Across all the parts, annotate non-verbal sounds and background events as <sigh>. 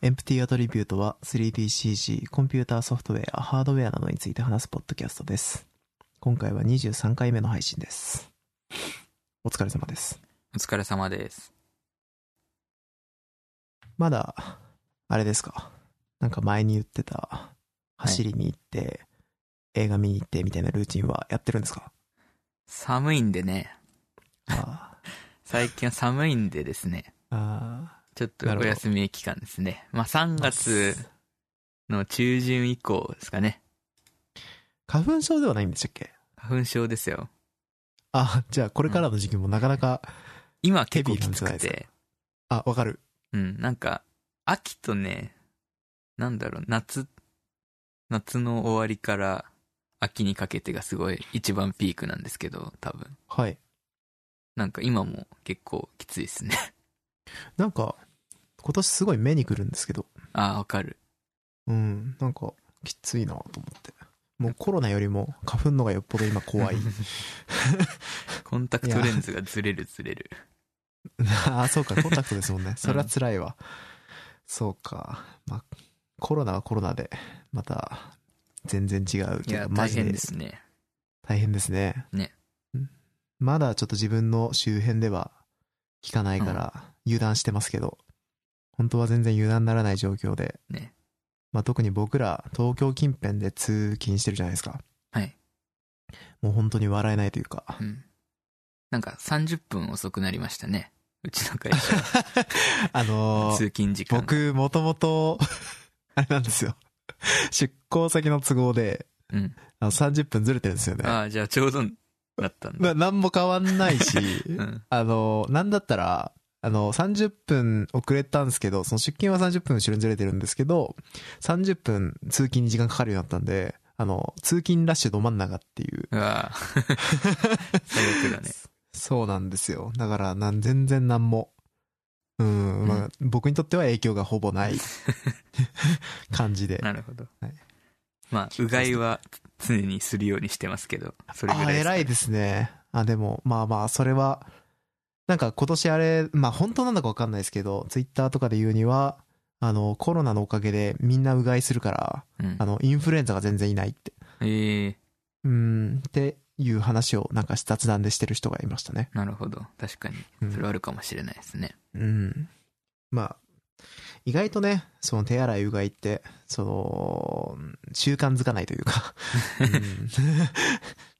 エンプティアトリビュートは 3DCG、コンピューターソフトウェア、ハードウェアなどについて話すポッドキャストです。今回は23回目の配信です。お疲れ様です。お疲れ様です。まだ、あれですか？なんか前に言ってた、走りに行って、映画見に行ってみたいなルーチンはやってるんですか？寒いんでね、あ <laughs> 最近は寒いんでですね、ーあちょっとお休み期間ですね。まあ3月の中旬以降ですかね。ー。花粉症ではないんでしたっけ？花粉症ですよ。あ、じゃあこれからの時期もなかなか、今結構きつくて、あ、わかる。うん、なんか、秋とね、なんだろう、夏、夏の終わりから秋にかけてがすごい一番ピークなんですけど、多分。はい。なんか今も結構きついですね。なんか、今年すごい目にくるんですけど、ああ、わかる。うん、なんか、きついなと思って。もうコロナよりも花粉のがよっぽど今怖い。<laughs> コンタクトレンズがずれるずれる。<laughs> ああ、そうか、コンタクトですもんね。それは辛いわ。そうか。まあ、コロナはコロナで、また、全然違うけど、マ大変ジでですね。大変ですね。ねうん。まだちょっと自分の周辺では聞かないから、油断してますけど、本当は全然油断ならない状況で、ね。まあ特に僕ら、東京近辺で通勤してるじゃないですか。はい。もう本当に笑えないというか。うん。なんか30分遅くなりましたね。うちの会社。<laughs> あのー通勤時間が。僕、もともと、<laughs> あれなんですよ。出向先の都合で、うん。あの30分ずれてるんですよね。ああ、じゃあちょうどだったんだ。まあ、なんも変わんないし、<laughs> うん。あの、なんだったら、あの、30分遅れたんですけど、その出勤は30分後ろにずれてるんですけど、30分通勤に時間かかるようになったんで、あの、通勤ラッシュど真ん中っていう。うわぁ最悪だね。<laughs> そうなんですよ。だから、なん、全然なんも、うん、まあ、僕にとっては影響がほぼない <laughs> 感じで。なるほど。はいまあ、うがいは常にするようにしてますけど、それぐらあ、いですか偉いですね。あ、でも、まあまあ、それは、なんか今年あれ、まあ本当なんだかわかんないですけど、ツイッターとかで言うには、あの、コロナのおかげでみんなうがいするから、うんあ。の、インフルエンザが全然いないって。ええうーん、っていう話をなんか雑談でしてる人がいましたね。なるほど。確かに。うんそれはあるかもしれないですね。うん。まあ、意外とね、その手洗いうがいって、その、習慣づかないというか、<laughs> うん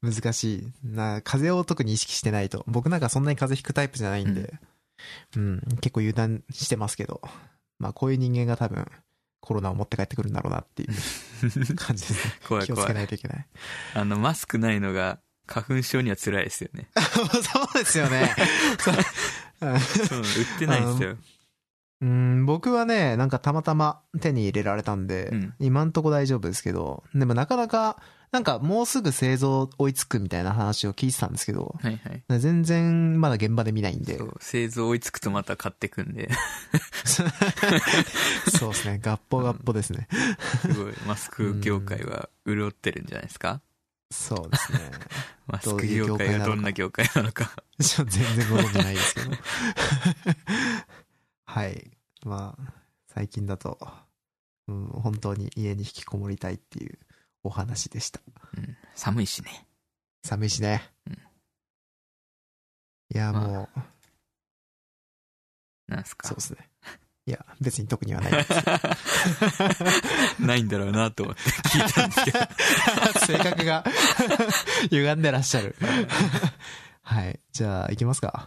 難しい。な、風邪を特に意識してないと。僕なんかそんなに風邪ひくタイプじゃないんで、うん、結構油断してますけど、まあこういう人間が多分、コロナを持って帰ってくるんだろうなっていう <laughs> 感じですね。怖い気をつけ怖い。ないといけない。あの、マスクないのが花粉症には辛いですよね。<laughs> そうですよね。<laughs> そう売ってないんですよ。うん、僕はね、なんかたまたま手に入れられたんで、うん今んとこ大丈夫ですけど、でもなかなか、なんかもうすぐ製造追いつくみたいな話を聞いてたんですけど、はいはい。全然まだ現場で見ないんで製造追いつくとまた買ってくんで、<laughs> そうですね、ガッポガッポですね。すごい、マスク業界は潤ってるんじゃないですか？そうですね。<laughs> マスク業界がどんな業界なのか。全然ご存じないですけど。<laughs> はい。まあ、最近だと、うん、本当に家に引きこもりたいっていうお話でした。うん、寒いしね。寒いしね。うんいや、まあもう、なんすか？そうですね。いや、別に特にはないです。<laughs> ないんだろうなと思って <laughs> 聞いたんですけど。性格が <laughs> 歪んでらっしゃる。はい。じゃあ、行きますか。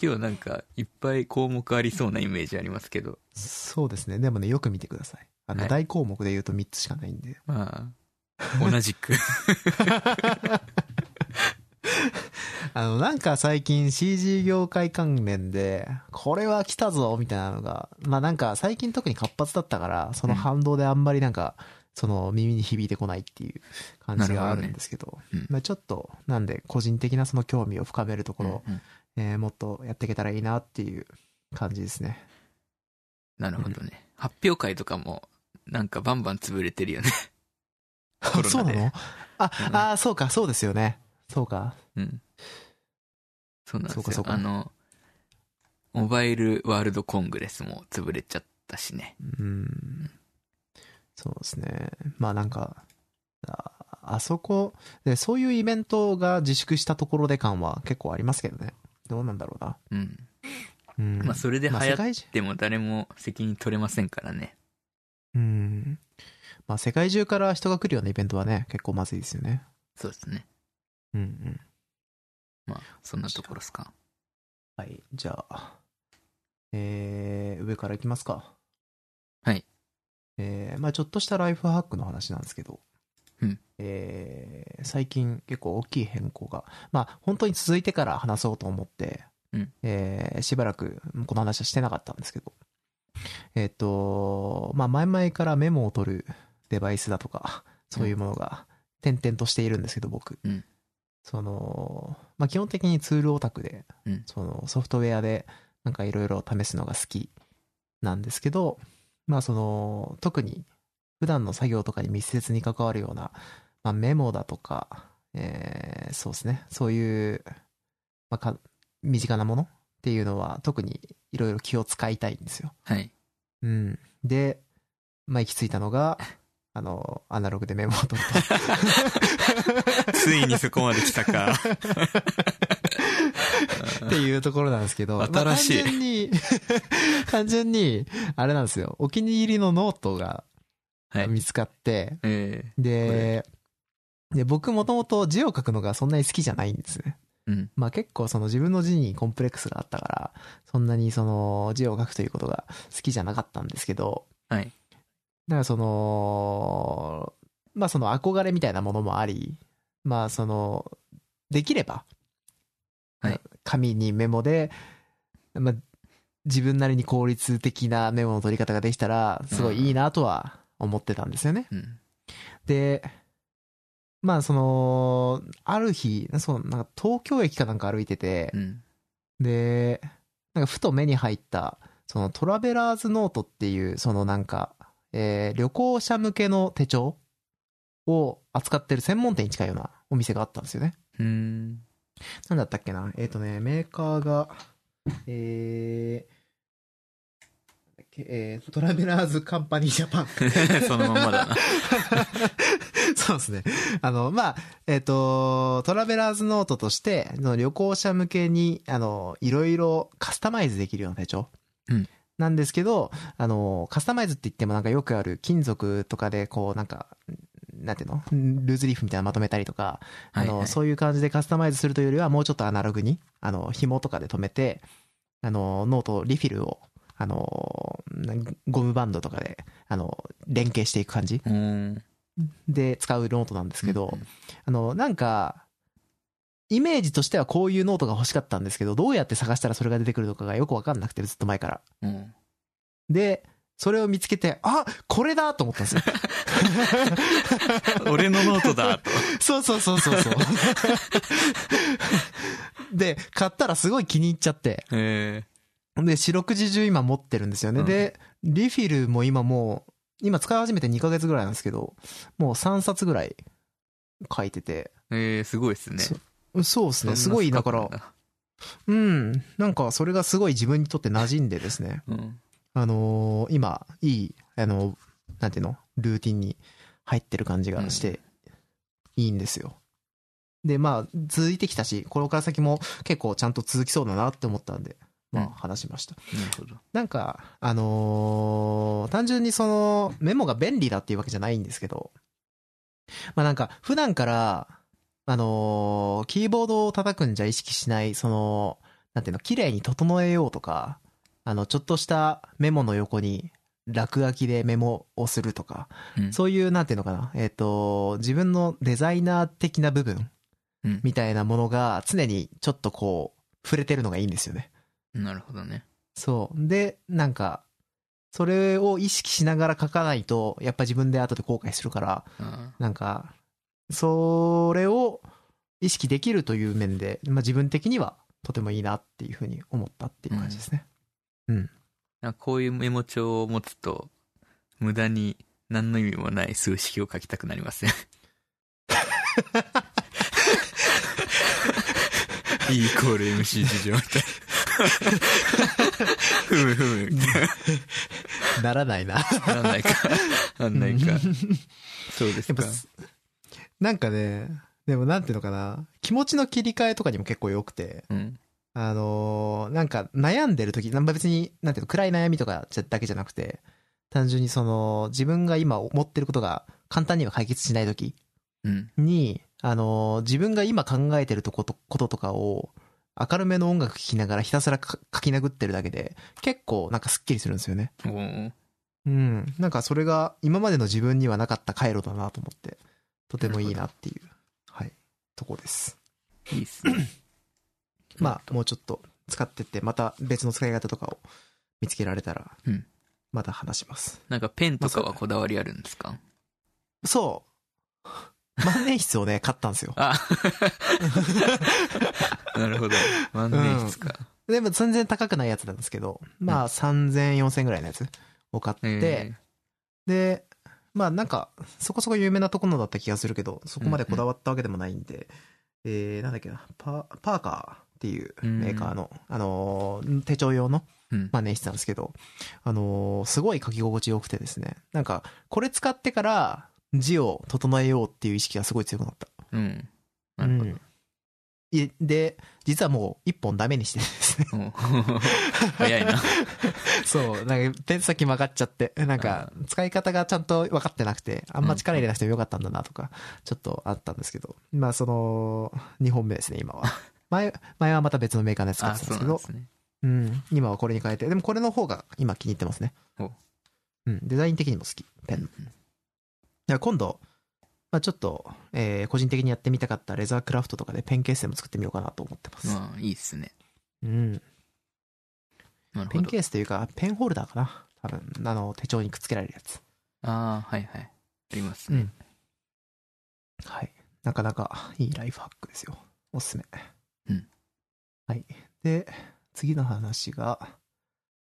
今日なんかいっぱい項目ありそうなイメージありますけど。そうですね。でもね、よく見てください。あの、はい大項目で言うと3つしかないんで。まあ、同じく。あの、なんか最近 CG 業界関連で、これは来たぞみたいなのが、まあなんか最近特に活発だったから、その反動であんまりなんか、その耳に響いてこないっていう感じがあるんですけど、なるほどねうんまあちょっと、なんで個人的なその興味を深めるところ、うんうんえーもっとやっていけたらいいなっていう感じですね。なるほどね。発表会とかも、なんかバンバン潰れてるよね。そうなの？あ、うんあー、そうか、そうですよね。そうか。うん。そうなんですよ。そうかそうかあの、モバイルワールドコングレスも潰れちゃっったしね。うん。そうですね。まあなんか、ああそこ、で、そういうイベントが自粛したところで感は結構ありますけどね。どうなんだろうな。うん。うん。まあそれで流行っても誰も責任取れませんからね。うん。まあ世界中から人が来るようなイベントはね、結構まずいですよね。そうですね。うんうん。まあそんなところですか。はい。じゃあ、えー、上からいきますか。はい。えー、まあちょっとしたライフハックの話なんですけど、うん。えー、最近結構大きい変更が、まあ本当に続いてから話そうと思って、うんえー、しばらくこの話はしてなかったんですけど、えっ、と、まあ前々からメモを取るデバイスだとか、そういうものが点々としているんですけど、僕。うんその、まあ基本的にツールオタクで、うんそのソフトウェアでなんかいろいろ試すのが好きなんですけど、まあその、特に普段の作業とかに密接に関わるような、まあメモだとか、えーそうですね、そういう、まあか、身近なものっていうのは特にいろいろ気を使いたいんですよ。はい。うん。で、まあ行き着いたのが、あの、アナログでメモを取ると。ついにそこまで来たか。<laughs> っていうところなんですけど、新しいまあ単純に、<laughs> 単純に、あれなんですよ、お気に入りのノートがはい。見つかって、えで、で、僕もともと字を書くのがそんなに好きじゃないんですね。ーうん。まあ結構その自分の字にコンプレックスがあったから、そんなにその字を書くということが好きじゃなかったんですけど、はい。だからその、まあその憧れみたいなものもあり、まあその、できれば、はい紙にメモで、まあ自分なりに効率的なメモの取り方ができたら、すごいいいなとは思ってたんですよね。うん。で、まあその、ある日、そう、なんか東京駅かなんか歩いててう、ん。で、なんかふと目に入った、そのトラベラーズノートっていう、そのなんか、えー旅行者向けの手帳を扱ってる専門店に近いようなお店があったんですよね。うん。なんだったっけな？えっ、とね、メーカーが、えー、えートラベラーズカンパニージャパン。<laughs> そのまんまだな。<laughs> そうですね。あの、まあ、えっ、と、トラベラーズノートとして、その旅行者向けに、あの、いろいろカスタマイズできるような手帳。うんなんですけど、あの、カスタマイズって言ってもなんかよくある金属とかで、こう、なんか、なんていうの？ルーズリーフみたいなのまとめたりとか、あの、はいはい。そういう感じでカスタマイズするというよりは、もうちょっとアナログに、あの、紐とかで留めて、あの、ノート、リフィルを、あの、ゴムバンドとかで、あの、連携していく感じうん。で使うノートなんですけど、うんあの、なんか、イメージとしてはこういうノートが欲しかったんですけど、どうやって探したらそれが出てくるのかがよくわかんなくて、ずっと前から。うん。で、それを見つけて、あこれだと思ったんですよ。<laughs> 俺のノートだと。<laughs> そうそうそうそうそう。で、買ったらすごい気に入っちゃって。えで、四六時中今持ってるんですよね。うんで、リフィルも今もう、今使い始めて2ヶ月ぐらいなんですけど、もう3冊ぐらい書いてて。ー、えー、すごいですね。そそうですね。すごい、だから、うん。なんか、それがすごい自分にとって馴染んでですね。うん。あのー今、いい、あの、なんていうの？ルーティンに入ってる感じがして、いいんですよ。で、まあ、続いてきたし、これから先も結構ちゃんと続きそうだなって思ったんで、まあ、うん話しました。なるほど。なんか、あのー単純にその、メモが便利だっていうわけじゃないんですけど、まあなんか、普段から、あのーキーボードを叩くんじゃ意識しない、その、なんていうの、綺麗に整えようとか、あの、ちょっとしたメモの横に、落書きでメモをするとか、うんそういう、なんていうのかな、えっ、と、自分のデザイナー的な部分うん。みたいなものが常にちょっとこう、触れてるのがいいんですよね。なるほどね。そう。で、なんか、それを意識しながら書かないと、やっぱ自分で後で後悔するから、あなんか、それを意識できるという面で、まあ自分的にはとてもいいなっていうふうに思ったっていう感じですね。ーなんかこういうメモ帳を持つと、無駄に何の意味もない数式を書きたくなりません？<laughs> E イコール MC 事情みたいな。ふむふむみたいな。<laughs> ならないな。なんないか。なんないか。そうですかなんかね、でもなんていうのかな、気持ちの切り替えとかにも結構良くて、うん。あのーなんか悩んでる時、なんか別に、なんていうの、暗い悩みとかじゃだけじゃなくて、単純にその、自分が今思ってることが簡単には解決しない時うん。に、あのー自分が今考えてるとこと、こととかを、明るめの音楽聴きながらひたすらか書き殴ってるだけで、結構なんかスッキリするんですよね。うん。なんかそれが今までの自分にはなかった回路だなと思って、とてもいいなっていう、はい、とこです。いいっすね。<clears throat> まあ、もうちょっと使ってって、また別の使い方とかを見つけられたらうん、また話します。なんかペンとかはこだわりあるんですか？そう。万年筆をね、買ったんですよ。あ <laughs> なるほど。万年筆か。でも全然高くないやつなんですけど、まあ3000、4000ぐらいのやつを買って、えで、まあなんか、そこそこ有名なところだった気がするけど、そこまでこだわったわけでもないんで、えー、なんだっけな、パパーカーっていうメーカーの、あのー手帳用のーうん。万年筆なんですけど、あのーすごい書き心地良くてですね、なんか、これ使ってから字を整えようっていう意識がすごい強くなった。うん。なるほど。うんいで、実はもう一本ダメにしてですね。お <laughs> 早いな。<laughs> そう、なんかペン先曲がっちゃって、なんか使い方がちゃんと分かってなくて、あんま力入れなくてもよかったんだなとか、ちょっとあったんですけど、まあその、2本目ですね、今は。<laughs> 前、前はまた別のメーカーのやつ使っあ、てたんですけど。そうなん今はこれに変えて、でもこれの方が今気に入ってますね。ほ。う。ん、デザイン的にも好き、ペン。今度、まあちょっと、えー個人的にやってみたかったレザークラフトとかでペンケースでも作ってみようかなと思ってます。まあ、いいっすね。うん。ペンケ。ースというか、ペンホルダーかな。多分、あの、手帳にくっつけられるやつ。ああ、はいはい。ありますね。うん。はい。なかなかいいライフハックですよ。おすすめ。うん。はい。で、次の話が、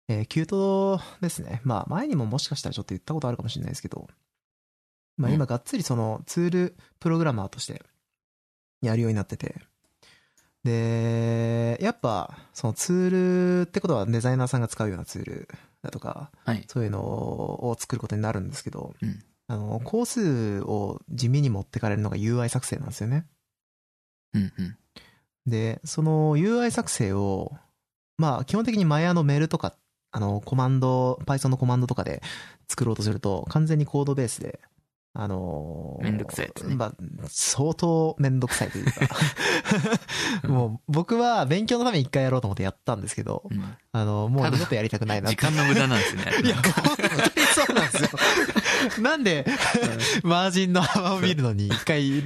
えーキュートですね。まあ、前にももしかしたらちょっと言ったことあるかもしれないですけど、まあうん今がっつりそのツールプログラマーとしてやるようになってて、で、やっぱ、そのツールってことはデザイナーさんが使うようなツールだとか、はい。そういうのを作ることになるんですけど、うんあの、工数を地味に持ってかれるのが UI 作成なんですよね。うんうん。で、その UI 作成を、まあ、基本的にマヤのメールとか、あの、コマンド、Python のコマンドとかで作ろうとすると、完全にコードベースで、あのーめんどくさいねまあ、相当めんどくさいというか、<laughs> もう僕は勉強のために一回やろうと思ってやったんですけど、うんあの、もう二度とやりたくないな時間の無駄なんですね。いや、本当にそうなんですよ。<laughs> なんで、マージンの幅を見るのに一回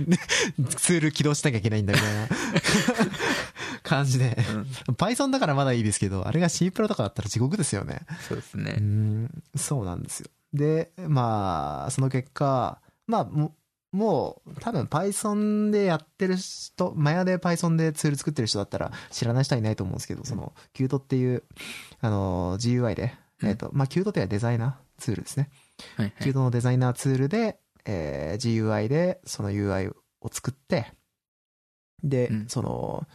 ツール起動しなきゃいけないんだみたいな <laughs> 感じで。うん Python だからまだいいですけど、あれが C プロとかだったら地獄ですよね。うそうですね。ん、そうなんですよ。で、まあ、その結果、まあ、ももう、多分 Python でやってる人、マヤで Python でツール作ってる人だったら知らない人はいないと思うんですけど、その、キュートっていう、あの、GUI で、うんえっ、と、まあ、キュートっていうのはデザイナーツールですね。はいはい。キュートのデザイナーツールで、えー GUI でその UI を作って、で、うんその、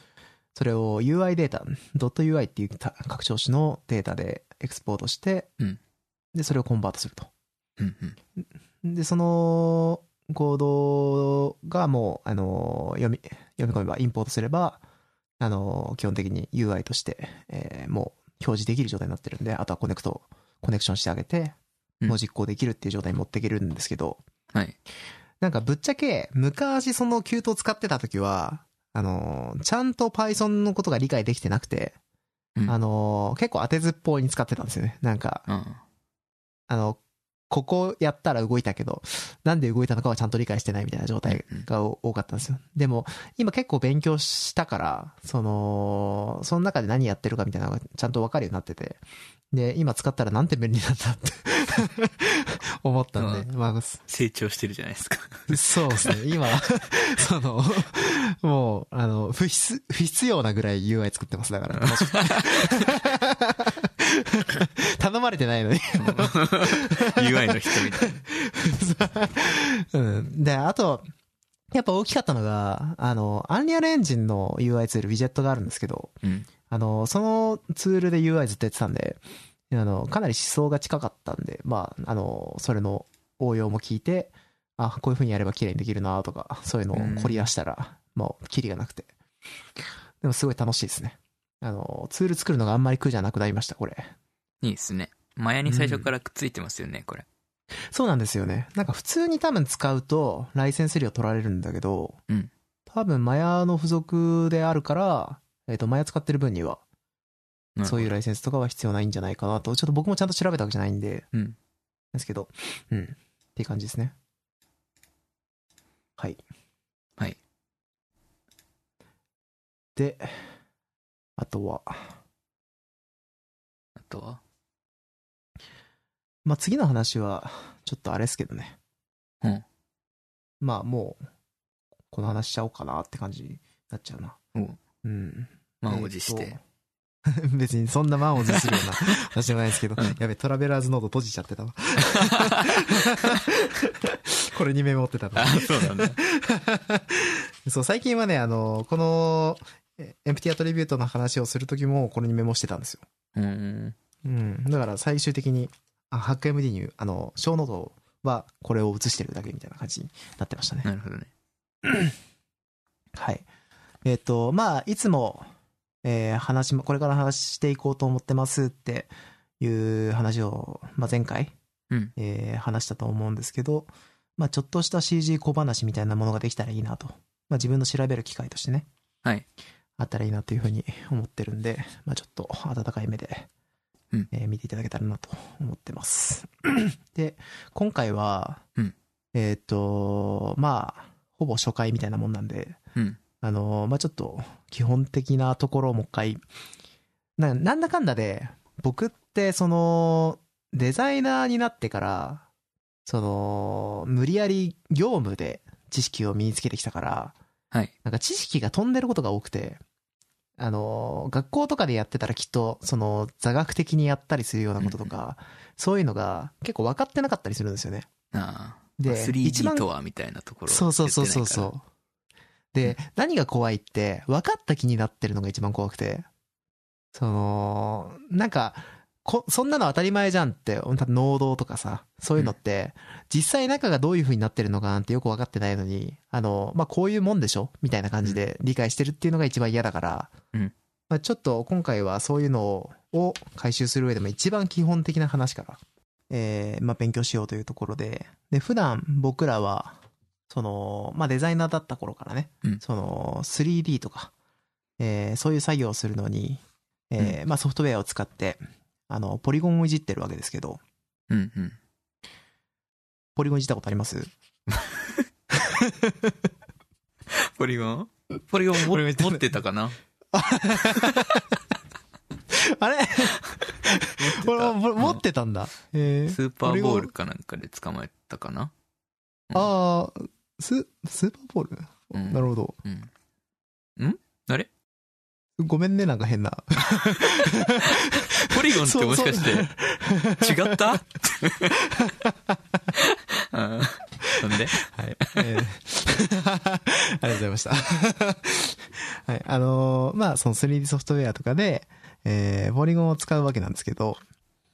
それを UI データ、.ui っていうた拡張子のデータでエクスポートして、うんで、それをコンバートすると。で、そのコードがもう、あの、読み、読み込めば、インポートすれば、あの、基本的に UI として、えーもう表示できる状態になってるんで、あとはコネクト、コネクションしてあげて、うんもう実行できるっていう状態に持っていけるんですけど、はい。なんかぶっちゃけ、昔そのキュートを使ってた時は、あの、ちゃんと Python のことが理解できてなくて、うんあの、結構当てずっぽうに使ってたんですよね。なんか、うん。あの、ここやったら動いたけど、なんで動いたのかはちゃんと理解してないみたいな状態がお多かったんですよ。でも、今結構勉強したから、その、その中で何やってるかみたいなのがちゃんとわかるようになってて、で、今使ったらなんて便利なんだって <laughs> 思ったんで、まあ、成長してるじゃないですか。そうですね。今、<laughs> その、もう、あの、不必、不必要なぐらい UI 作ってます。だから。<laughs> 頼まれてないのに。UI の人みたいな。<laughs> うん。で、あと、やっぱ大きかったのが、あの、アンリアルエンジンの UI ツール、ウィジェットがあるんですけど、うん。あの、そのツールで UI ずっとやってたんで、あの、かなり思想が近かったんで、まあ、あの、それの応用も聞いて、あ、こういう風にやれば綺麗にできるなとか、そういうのを凝り出したら、もう、キリがなくて。でもすごい楽しいですね。あの、ツール作るのがあんまり苦じゃなくなりました、これ。いいですね。マヤに最初からくっついてますよね、これ。そうなんですよね。なんか普通に多分使うと、ライセンス料取られるんだけど、うん多分マヤの付属であるから、えっ、と、マヤ使ってる分には、そういうライセンスとかは必要ないんじゃないかなと。ちょっと僕もちゃんと調べたわけじゃないんで、うんですけど、うん。っていう感じですね。はい。はい。で、あとは、あとは？まあ、次の話は、ちょっとあれですけどね。うん。まあ、もう、この話しちゃおうかなって感じになっちゃうな。うん。うん。満を持して。<laughs> 別にそんな満を持するような話じゃないですけど、やべ、トラベラーズノード閉じちゃってたわ。<laughs> これにメモってたのあ、。そうなんだ。<laughs> そう、最近はね、あの、この、えエンプティアトリビュートの話をするときも、これにメモしてたんですよ。うん。うん。だから最終的に、あ、ハック MD に、あの、小ノートはこれを写してるだけみたいな感じになってましたね。なるほどね。はい。えっ、と、まあ、いつも、えー話も、これから話していこうと思ってますっていう話を、まあ、前回、うんえー話したと思うんですけど、まあ、ちょっとした CG 小話みたいなものができたらいいなと。まあ、自分の調べる機会としてね、はい。あったらいいなというふうに思ってるんで、まあ、ちょっと温かい目で、うんえー見ていただけたらなと思ってます。<coughs> で、今回は、うんえっ、と、まあ、ほぼ初回みたいなもんなんで、うん。あの、まあ、ちょっと、基本的なところをもう一回、な、なんだかんだで、僕って、その、デザイナーになってから、その、無理やり業務で知識を身につけてきたから、はい。なんか知識が飛んでることが多くて、あの、学校とかでやってたらきっと、その、座学的にやったりするようなこととか、そういうのが結構分かってなかったりするんですよね。ああ。で、一 3D 番とはみたいなところ。そうそうそうそうそう。で、何が怖いって、分かった気になってるのが一番怖くて、その、なんか、こそんなの当たり前じゃんって、能動とかさ、そういうのって、実際中がどういう風になってるのかなんてよく分かってないのに、あの、まあ、こういうもんでしょ？みたいな感じで理解してるっていうのが一番嫌だから、うん。まあ、ちょっと今回はそういうのを回収する上でも一番基本的な話から、えーまあ、勉強しようというところで、で、普段僕らは、その、まあ、デザイナーだった頃からね、うん。その、3D とか、えーそういう作業をするのに、えーまあ、ソフトウェアを使って、あの、ポリゴンをいじってるわけですけど、うんうん。ポリゴンいじったことあります？ポリゴン？ポリゴン持ってたかな？<laughs> あれ？これ <laughs> 持ってたんだ。えー。スーパーボールかなんかで捕まえたかな？ああ、ス、スーパーボール、うん。なるほど。うん。ん？あれ？ごめんね、なんか変な。ポリゴンってもしかして違った？<laughs> うんなんで？はい。えーありがとうございました。はい。あのーまあ、その 3D ソフトウェアとかで、えーポリゴンを使うわけなんですけど、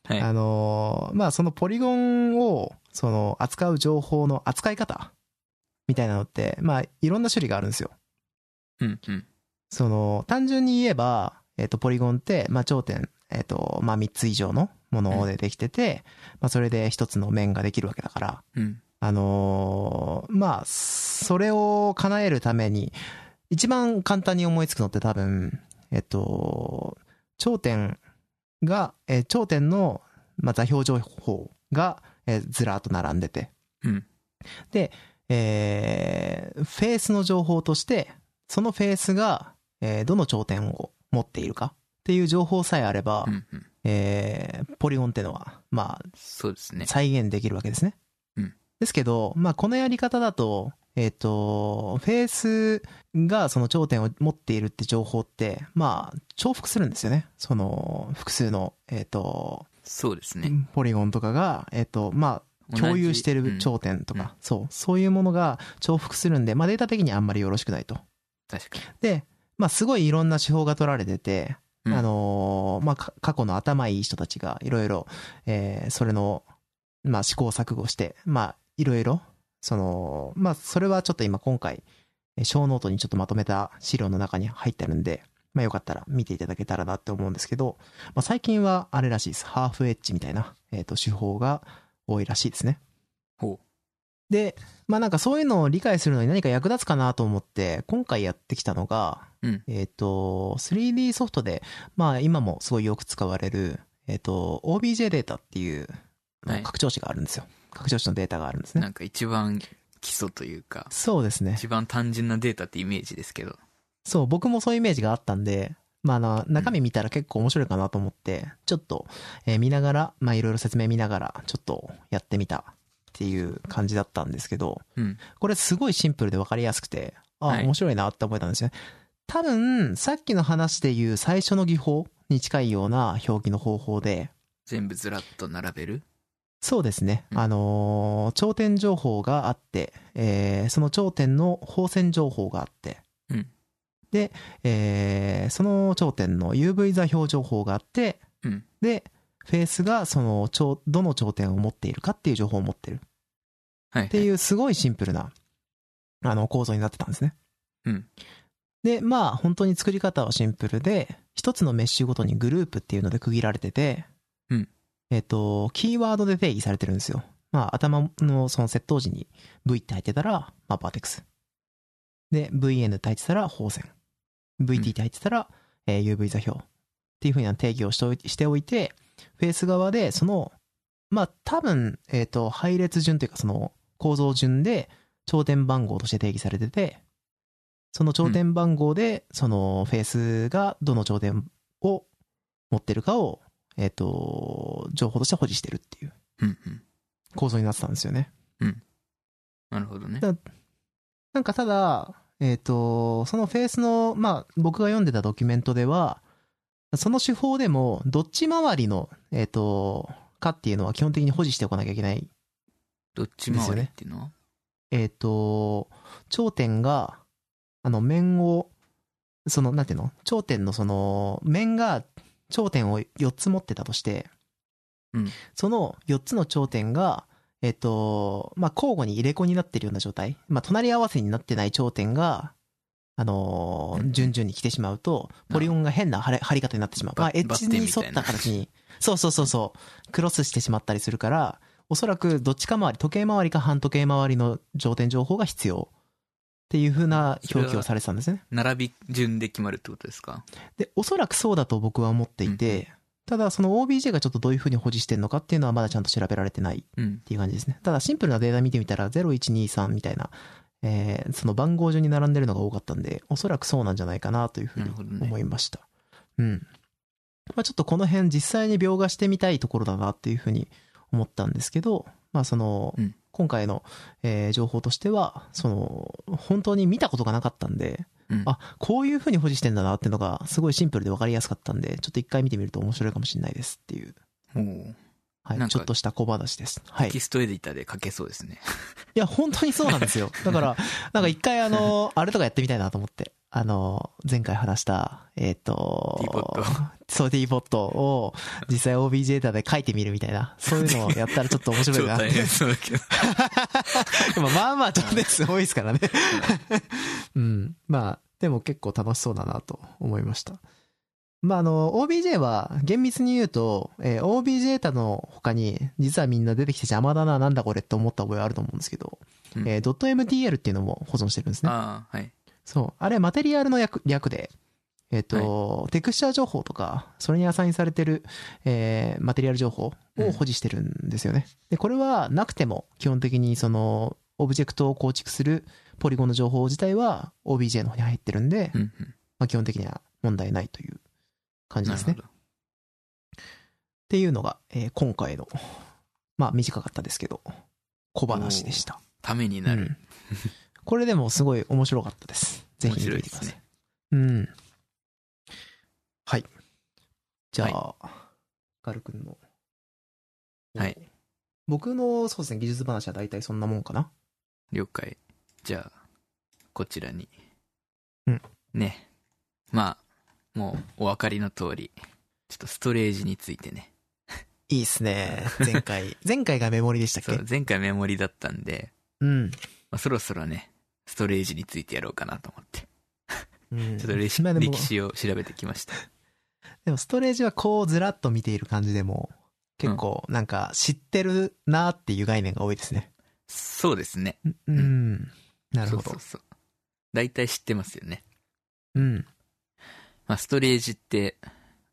はい。あのーまあ、そのポリゴンを、その、扱う情報の扱い方みたいなのって、まあ、いろんな種類があるんですよ。うんうん。その、単純に言えば、えっ、と、ポリゴンって、まあ、頂点、えっ、と、まあ、3つ以上のものでできてて、まあ、それで一つの面ができるわけだから、うん。あのーまあ、それを叶えるために、一番簡単に思いつくのって多分、えっと、頂点が、えー頂点の、まあ、座標情報が、えーずらーっと並んでて、うん。えーフェースの情報として、そのフェースが、えーどの頂点を持っているかっていう情報さえあれば、うんうん。えーポリゴンってのは、まあ、そうですね。再現できるわけですね。うんですけど、まあ、このやり方だと、えっ、と、フェースがその頂点を持っているって情報って、まあ、重複するんですよね。その、複数の、えっ、と、そうですね。ポリゴンとかが、えっ、と、まあ、共有してる頂点とか、うんそう、そういうものが重複するんで、まあ、データ的にあんまりよろしくないと。確かに。で、まあ、すごいいろんな手法が取られてて、うんあのーまあ、か過去の頭いい人たちがいろいろ、えーそれの、まあ、試行錯誤して、まあ、いろいろ、その、まあ、それはちょっと今今回、えー小ノートにちょっとまとめた資料の中に入ってるんで、まあ、よかったら見ていただけたらなって思うんですけど、まあ、最近はあれらしいです。ハーフエッジみたいな、えっ、と、手法が多いらしいですね。ほで、まあなんかそういうのを理解するのに何か役立つかなと思って、今回やってきたのが、うんえっ、と、3D ソフトで、まあ今もすごいよく使われる、えっ、と、OBJ データっていう、はい拡張子があるんですよ。拡張子のデータがあるんですう。ね。なんか一番基礎というか、そうですね。一番単純なデータってイメージですけど。そう、僕もそういうイメージがあったんで、まああの、中身見たら結構面白いかなと思って、ちょっと、えー見ながら、まあいろいろ説明見ながら、ちょっとやってみたっていう感じだったんですけど、うん。これすごいシンプルで分かりやすくて、あ、はい面白いなって思えたんですよね。多分、さっきの話で言う最初の技法に近いような表記の方法で、全部ずらっと並べる？そうですね。うんあのー頂点情報があって、えーその頂点の放線情報があって、うんで、えーその頂点の UV 座標情報があって、うん。で、フェースがその頂、どの頂点を持っているかっていう情報を持ってる。はい。っていうすごいシンプルな、あの、構造になってたんですね。うん。で、まあ、本当に作り方はシンプルで、一つのメッシュごとにグループっていうので区切られてて、うん。えっ、と、キーワードで定義されてるんですよ。まあ、頭のその接頭時に V って入ってたら、まあ、バーテックス。で、VN って入ってたら、放線。VT って入ってたら、えー UV 座標。っていうふうな定義をしておいて、フェース側で、その、まあ、多分、えっ、と、配列順というか、その、構造順で、頂点番号として定義されてて、その頂点番号で、そのフェースがどの頂点を持ってるかを、えっ、と、情報として保持してるっていううんうん。構造になってたんですよね。なるほどね。だなんかただ、えっ、と、そのフェースの、まあ、僕が読んでたドキュメントでは、その手法でも、どっち回りの、えっ、と、かっていうのは基本的に保持しておかなきゃいけない。どっち回りっていうのは？えっ、と、頂点が、あの、面を、その、なんていうの？頂点のその、面が頂点を4つ持ってたとして、うんその4つの頂点が、えっ、と、まあ、交互に入れ子になってるような状態。まあ、隣り合わせになってない頂点が、あのーうん順々に来てしまうと、ポリゴンが変な張り方になってしまう。まあ、バエッジに沿った形に、そうそうそうそう、クロスしてしまったりするから、おそらくどっちか回り、時計回りか半時計回りの頂点情報が必要。っていう風な表記をされてたんですね。並び順で決まるってことですか？で、おそらくそうだと僕は思っていて、ただその OBJ がちょっとどういう風に保持してるのかっていうのはまだちゃんと調べられてないうんっ。ていう感じですね。ただシンプルなデータ見てみたら0123みたいな、えーその番号順に並んでるのが多かったんで、おそらくそうなんじゃないかなというふうに思いました。うん。まあちょっとこの辺実際に描画してみたいところだなっていうふうに思ったんですけど、まあその、うん今回の、えー情報としては、その、本当に見たことがなかったんで、うん。あ、こういうふうに保持してんだなっていうのがすごいシンプルで分かりやすかったんで、ちょっと一回見てみると面白いかもしれないですっていう、はい、ちょっとした小話です。はいテ。キストエディターで書けそうですね。いや、本当にそうなんですよ。<laughs> だから、なんか一回あの、あれとかやってみたいなと思って。あの、前回話した、えっ、と、D ポットそう、D ポットを実際 OBJ データで書いてみるみたいな、そういうのをやったらちょっと面白いな。<laughs> 超大変そうだけど。<laughs> でもまあまあ、ちょっとです多いですからね。うん。まあ、でも結構楽しそうだなと思いました。まあ、あの、OBJ は厳密に言うと、えー OBJ データの他に、実はみんな出てきて邪魔だな、なんだこれって思った覚えあると思うんですけど、うんえー .mtl っていうのも保存してるんですね。ああ、はい。そう。あれ、マテリアルの略略で、えっ、と、テクスチャー情報とか、それにアサインされてる、えーマテリアル情報を保持してるんですよね。で、これはなくても、基本的にその、オブジェクトを構築するポリゴンの情報自体は OBJ の方に入ってるんで、うんうん。まあ、基本的には問題ないという感じですね。っていうのが、えー今回の、まあ短かったですけど、小話でした。ためになる。うんこれでもすごい面白かったです。ぜひ見てみてください。いねうん。はい。じゃあ、はガル君の。はい。僕の、そうですね、技術話は大体そんなもんかな。了解。じゃあ、こちらに。うん。ね。まあ、もうお分かりの通り、ちょっとストレージについてね。いいっすね。前回。<laughs> 前回がメモリでしたっけ？そう、前回メモリだったんで、うん。まあ、そろそろね、ストレージについてやろうかなと思って。うん <laughs> ちょっと歴史を調べてきました。<laughs> でもストレージはこうずらっと見ている感じでも、結構なんか知ってるなっていう概念が多いですね。そうですね。うん。なるほどそうそう。そう。大体知ってますよね。うん。まあ、ストレージって、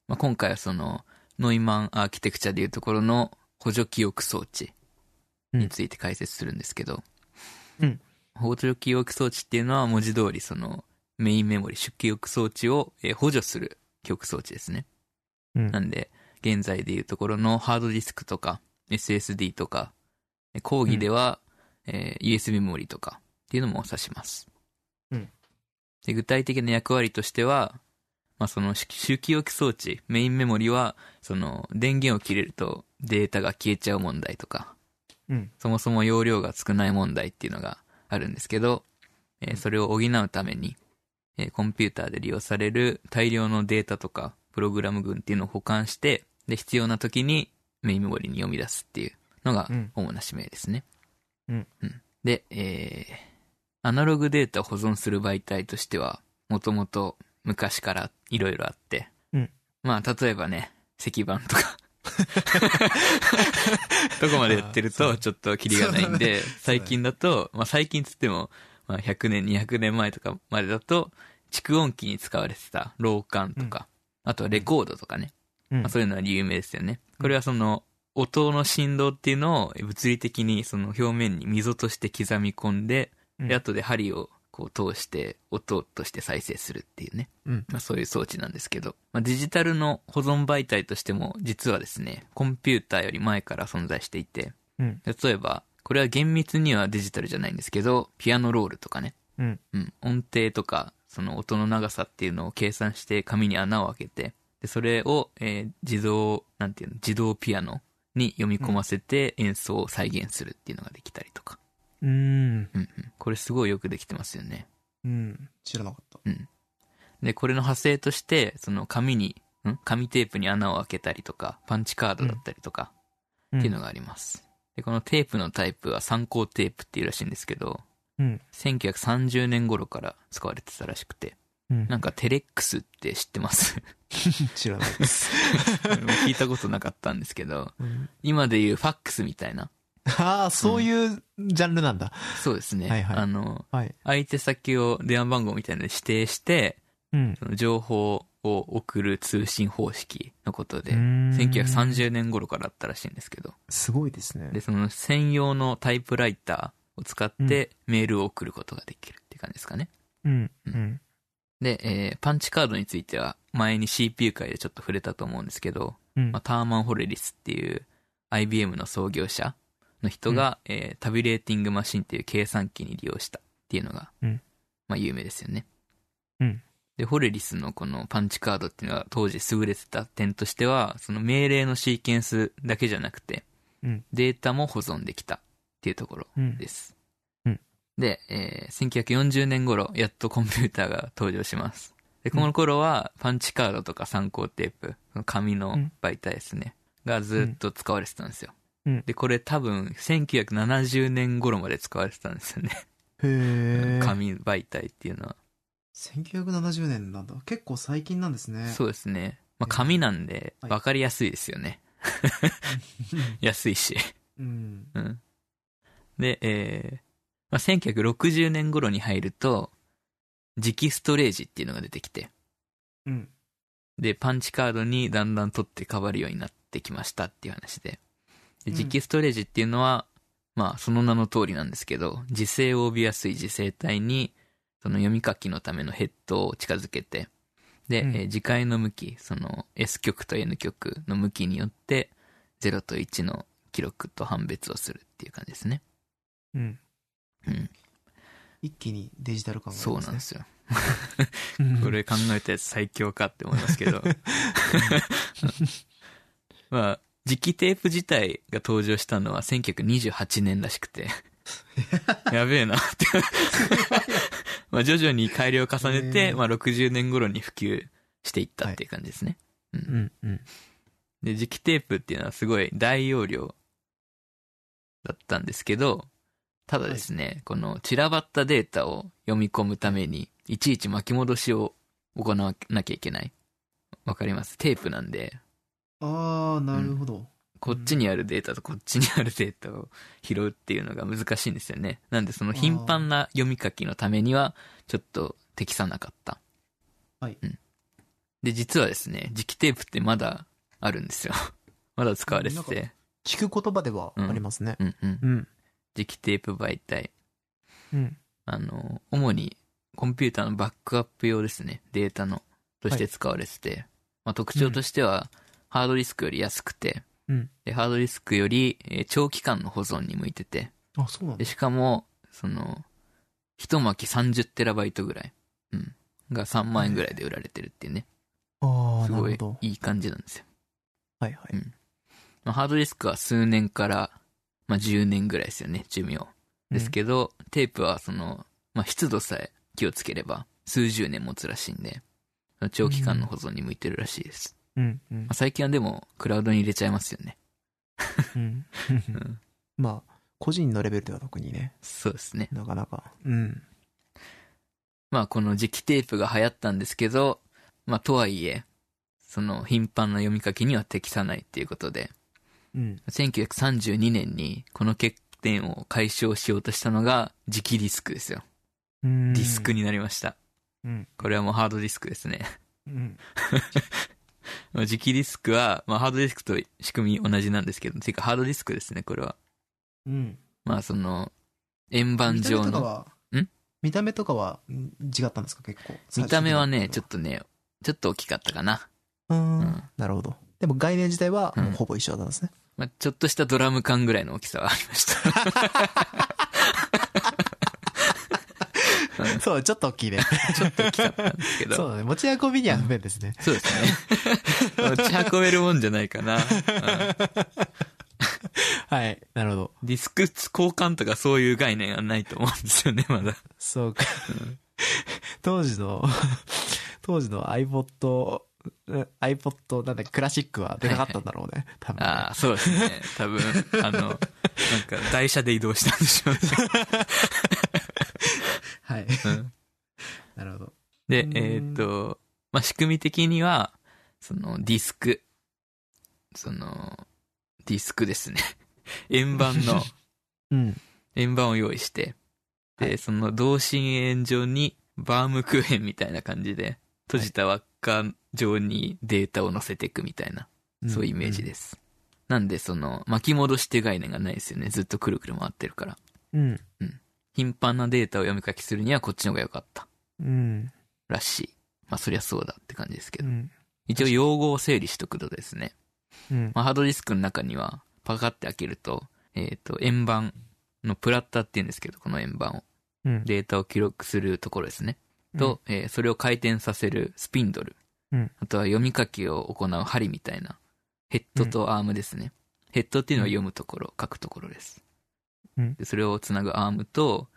まあ、今回はその、ノイマンアーキテクチャでいうところの補助記憶装置について解説するんですけど、うん。補助記憶装置っていうのは文字通りそのメインメモリ、主記憶装置をえー補助する記憶装置ですね。うん。なんで、現在でいうところのハードディスクとか SSD とか、え講義では、えー USB メモリとかっていうのも指します。うん。で具体的な役割としては、まあ、その主主記憶装置、メインメモリは、その電源を切れるとデータが消えちゃう問題とか、うん。そもそも容量が少ない問題っていうのがあるんですけど、えーそれを補うために、えーコンピューターで利用される大量のデータとか、プログラム群っていうのを保管して、で、必要な時にメインメモリに読み出すっていうのがうん。主な使命ですね。うん。で、えーアナログデータを保存する媒体としては、もともと昔からいろいろあって、うん。まあ、例えばね、石板とか、<laughs> どこまでやってるとちょっとキリがないんで、最近だと、まあ最近つっても、まあ100年、200年前とかまでだと、蓄音機に使われてた老管とか、あとはレコードとかね、うん。まあそういうのは有名ですよね。これはその、音の振動っていうのを物理的にその表面に溝として刻み込んで、うん。で、後で針をこう通して音として再生するっていうね。うんまあそういう装置なんですけど、まあデジタルの保存媒体としても実はですね、コンピューターより前から存在していて、うん。例えば、これは厳密にはデジタルじゃないんですけど、ピアノロールとかね、うん。うん、音程とか、その音の長さっていうのを計算して紙に穴を開けて、で、それを、えー自動、なんていうの、自動ピアノに読み込ませて演奏を再現するっていうのができたりとか。うん。うんうん。これすごいよくできてますよね。うん。知らなかった。で、これの派生として、その紙に、ん？紙テープに穴を開けたりとか、パンチカードだったりとか、っていうのがあります。で、このテープのタイプは参考テープっていうらしいんですけど、うん。1930年頃から使われてたらしくて、うん。なんかテレックスって知ってます？<laughs> 知らないです。<laughs> 聞いたことなかったんですけど、うん今でいうファックスみたいな。<laughs> ああ、そういうジャンルなんだ。そうですね。はいはいあの、はい。相手先を電話番号みたいなので指定して、うん。その情報を送る通信方式のことで、うーん1930年頃からあったらしいんですけど、すごいですね。で、その専用のタイプライターを使ってメールを送ることができるっていう感じですかね。うん。うん。で、えーパンチカードについては前に CPU 界でちょっと触れたと思うんですけど、うんまあ、ターマン・ホレリスっていう IBM の創業者の人が、えータビレーティングマシンっていう計算機に利用したっていうのが、うん。まあ有名ですよね。うん。で、ホレリスのこのパンチカードっていうのは当時優れてた点としては、その命令のシーケンスだけじゃなくて、うん。データも保存できたっていうところうん。です。うん。で、えー1940年頃、やっとコンピューターが登場します。で、この頃は、パンチカードとか参考テープ、紙の媒体ですね、がずっと使われてたんですよ。うんで、これ多分、1970年頃まで使われてたんですよね。へえ。<laughs> 紙媒体っていうのは。1970年なんだ。結構最近なんですね。そうですね。まあ、紙なんで、はいわかりやすいですよね。<laughs> 安いし。うん。うん。で、えーまあ、1960年頃に入ると、磁気ストレージっていうのが出てきて、うん。で、パンチカードにだんだん取って変わるようになってきましたっていう話で。でうん磁気ストレージっていうのは、まあ、その名の通りなんですけど、磁性を帯びやすい磁性体に、その読み書きのためのヘッドを近づけて、で、うんえー磁界の向き、その S 極と N 極の向きによって、0と1の記録と判別をするっていう感じですね。うん。うん。一気にデジタル感がありそう。なんですよ。う <laughs> ん <laughs> これ考えたやつ最強かって思いますけど。<laughs> まあ、磁気テープ自体が登場したのは1928年らしくて。<laughs> やべえなって。<laughs> まあ徐々に改良を重ねて、ねまあ60年頃に普及していったっていう感じですね。うんうん。うん。で、磁気テープっていうのはすごい大容量だったんですけど、ただですね、この散らばったデータを読み込むために、いちいち巻き戻しを行わなきゃいけない。わかります？テープなんで、ああ、なるほど。こっちにあるデータとこっちにあるデータを拾うっていうのが難しいんですよね。なんでその頻繁な読み書きのためには、ちょっと適さなかった。はいうん。で、実はですね、磁気テープってまだあるんですよ。<laughs> まだ使われてて。聞く言葉ではありますね。うんうん。うん。磁気テープ媒体。うん。あの、主にコンピューターのバックアップ用ですね。データの、として使われてて。まあ、特徴としては、ハードディスクより安くて、うん。で、ハードディスクより、えー長期間の保存に向いてて、あ、そうなん。しかも、その、一巻き30テラバイトぐらい、うん、が3万円ぐらいで売られてるっていうね、ああ、すごい。いい感じなんですよ。はいはい。まあ、ハードディスクは数年から、まあ、10年ぐらいですよね、寿命。ですけど、テープはその、まあ、湿度さえ気をつければ、数十年持つらしいんで、長期間の保存に向いてるらしいです。うん。うんまあ、。最近はでも、クラウドに入れちゃいますよね。うん。うん、<laughs> まあ、個人のレベルでは特にね、そうですね。なかなか。うん。まあ、この磁気テープが流行ったんですけど、まあ、とはいえ、その頻繁な読み書きには適さないっていうことで、うん。1932年にこの欠点を解消しようとしたのが磁気ディスクですよ。ディディスク。になりました。うん。これはもうハードディスクですね。うん。<laughs> <laughs> まあ磁気ディスクは、まあ、ハードディスクと仕組み同じなんですけど、ていうかハードディスクですね、これは。うん。まあ、その、円盤見た目状の。とかは、ん？見た目とかはん違ったんですか？結構。見た目はね、ちょっっとね、ちょっと大きかったかな。と。うんうんなるほど。でも概念自体はほぼ一緒だったんですね。まあ、ちょっとしたドラム缶ぐらいの大きさはありました。<laughs> <laughs> そう、ちょっと大きいね。ちょっと大きかったんですけど。そうだね。持ち運びには不便ですね。そうですね。持ち運べるもんじゃないかな。うんはい。なるほど。ディスク交換とかそういう概念はないと思うんですよね、まだ。そうか。当時の、当時の iPod、うん iPod、なんだクラシックはでかかったんだろうね。多分ね。ああ、そうですね。多分、あの、なんか台車で移動したんでしょうね。はい。うん <laughs> なるほど。でう、んえーっと、まあ、仕組み的には、そのディスク、その、ディスクですね。<laughs> 円盤の、<laughs> うん。円盤を用意して、で、その同心円状にバームクーヘンみたいな感じで、閉じた輪っか状にデータを載せていくみたいな、そういうイメージです。なんで、その、巻き戻しって概念がないですよね。ずっとくるくる回ってるから。うん。頻繁なデータを読み書きするにはこっちの方が良かった。うん。らしい。まあ、そりゃそうだって感じですけど。うん。一応用語を整理しとくとですね。うん。まあ、ハードディスクの中には、パカって開けると、えっ、と、円盤のプラッタって言うんですけど、この円盤を。うん。データを記録するところですね。と、えーそれを回転させるスピンドル。うんあとは読み書きを行う針みたいな。ヘッドとアームですね。ヘッドっていうのは読むところ、書くところです。うんでそれをつなぐアームと、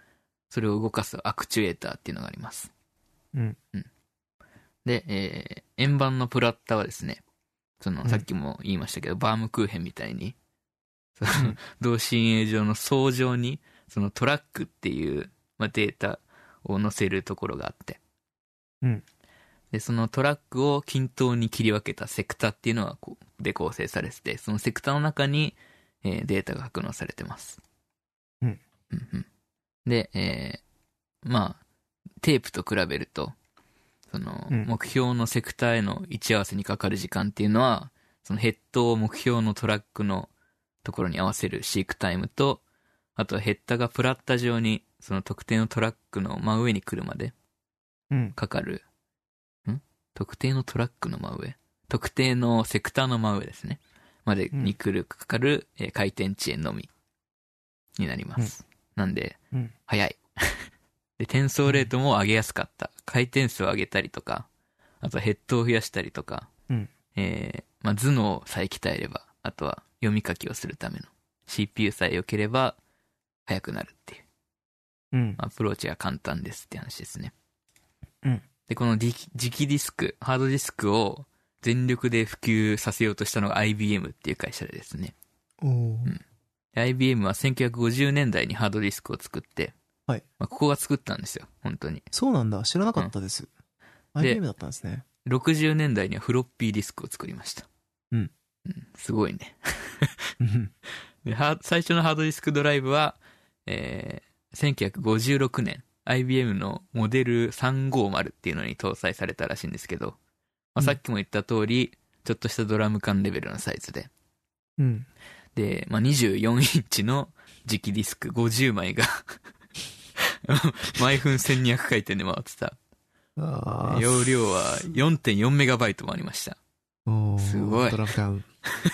それを動かすアクチュエーターっていうのがあります。うん。で、えー円盤のプラッタはですね、その、うんさっきも言いましたけど、バームクーヘンみたいに、同心円状の層状に、そのトラックっていう、まあ、データを載せるところがあって、うんで、そのトラックを均等に切り分けたセクタっていうのはこう、で構成されてて、そのセクタの中に、えーデータが格納されてます。うん。うんうんで、えーまあ、テープと比べると、その、うん目標のセクターへの位置合わせにかかる時間っていうのは、そのヘッドを目標のトラックのところに合わせるシークタイムと、あとはヘッダがプラッタ状に、その特定のトラックの真上に来るまでうん。かかる、ん？特定のトラックの真上？特定のセクターの真上ですね。までに来る、かかる、えー回転遅延のみになります。なんで、うん。早い。<laughs> で、転送レートも上げやすかった。回転数を上げたりとか、あとヘッドを増やしたりとか、うんえーまあ、頭脳さえ鍛えれば、あとは読み書きをするための CPU さえ良ければ、速くなるっていう。うん。アプローチが簡単ですって話ですね。うん。で、この磁気ディスク、ハードディスクを全力で普及させようとしたのが IBM っていう会社でですね。おおー。で IBM は1950年代にハードディスクを作って、はいまあ、ここが作ったんですよ、本当に。そうなんだ。知らなかったです。で IBM だったんですね。60年代にはフロッピーディスクを作りました。うん。すごいね。<laughs> 最初のハードディスクドライブは、えー、1956年、IBM のモデル350っていうのに搭載されたらしいんですけど、まあ、うんさっきも言った通り、ちょっとしたドラム缶レベルのサイズで。うん。で、まあ、24インチの磁気ディスク50枚が <laughs> 毎分1200回転で回ってた。容量は4.4メガバイトもありました。すごいドラム缶。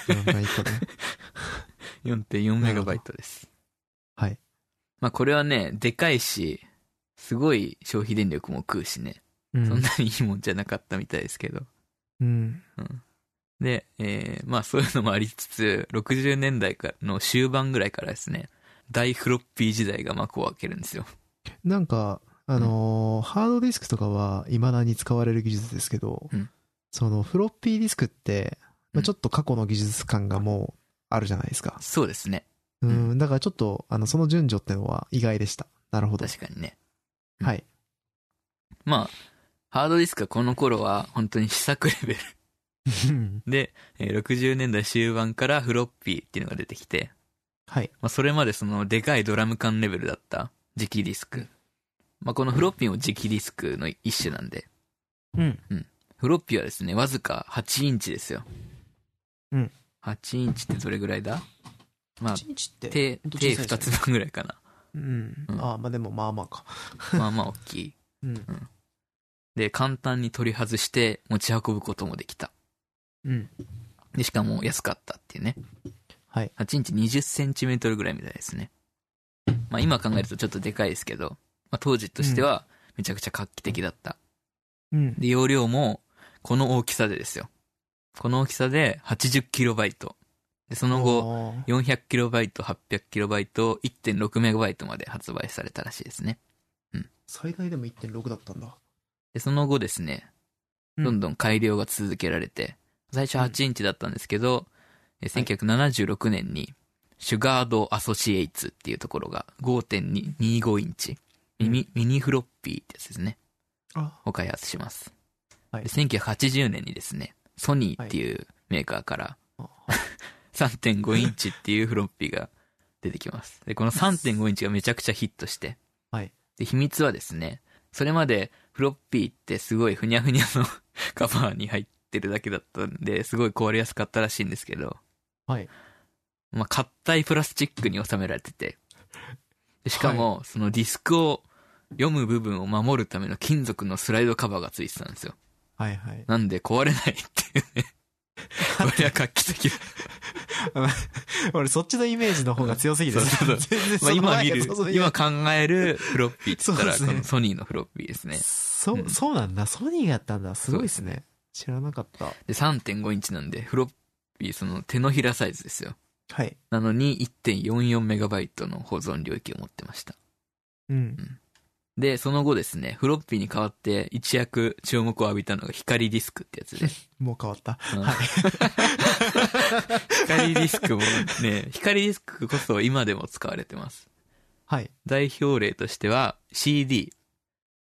ドラム缶1個ね。<laughs> 4.4メガバイトです。はい。まあこれはね、でかいし、すごい消費電力も食うしね、うそんなにいいもんじゃなかったみたいですけど。うん。で、えー、まあそういうのもありつつ、60年代かの終盤ぐらいからですね、大フロッピー時代が幕を開けるんですよ。なんか、あのーハードディスクとかは未だに使われる技術ですけど、うんそのフロッピーディスクって、まうんあちょっと過去の技術感がもうあるじゃないですか。そうですね。うん、だからちょっと、あの、その順序ってのは意外でした。なるほど。確かにね。うんはい。まあ、ハードディスクはこの頃は本当に試作レベル。で、えー60年代終盤からフロッピーっていうのが出てきて、はい。まあ、それまでそのでかいドラム缶レベルだった磁気ディスク。まあ、このフロッピーも磁気ディスクの一種なんで、うん。フロッピーはですね、わずか8インチですよ。うん。8インチってどれぐらいだ？まあ、1日って。手、手2小さいですねつ分ぐらいかな。うん。うんああ、まあでもまあまあか。<laughs> まあまあ大きい。うん。で、簡単に取り外して持ち運ぶこともできた。うん。で、しかも安かったっていうね。はい。8インチ20センチメートルぐらいみたいですね。まあ今考えるとちょっとでかいですけど、まあ当時としてはめちゃくちゃ画期的だった。うん。で、容量もこの大きさでですよ。この大きさで 80KB。で、その後、おー 400KB、800KB、1.6MB まで発売されたらしいですね。最大でも1.6だったんだ。で、その後ですね、うんどんどん改良が続けられて、最初8インチだったんですけど、え1976年に、シュガートアソシエイツっていうところが5.25インチ、ミニミニフロッピーってやつですね、あ、を開発します。はい。で1980年にですね、ソニーっていうメーカーからあ <laughs> 3.5インチっていうフロッピーが出てきます。で、この3.5インチがめちゃくちゃヒットして、はい。で、秘密はですね、それまでフロッピーってすごいふにゃふにゃの <laughs> カバーに入ってるだけだったんで、すごい壊れやすかったらしいんですけど、はい。まあ、硬いプラスチックに収められてて、でしかも、そのディスクを読む部分を守るための金属のスライドカバーがついてたんですよ。はいはい。なんで壊れないっていうね。<laughs> これは画期的だ。<laughs> 俺そっちのイメージの方が強すぎて、そうそうまあ、そ今見る今考えるフロッピーって言ったら、そうですねこのソニーのフロッピーですね。そうう、んそうなんだ。ソニーがやったんだ。すごいですね。知らなかった。で、3.5インチなんで、フロッピーその手のひらサイズですよ。はい。なのに 1.44MB の保存領域を持ってました。うん。で、その後ですね、フロッピーに代わって一躍注目を浴びたのが光ディスクってやつで。<laughs> もう変わった。うんはい。<laughs> 光ディスクもね、光ディスクこそ今でも使われてます。はい。代表例としては CD。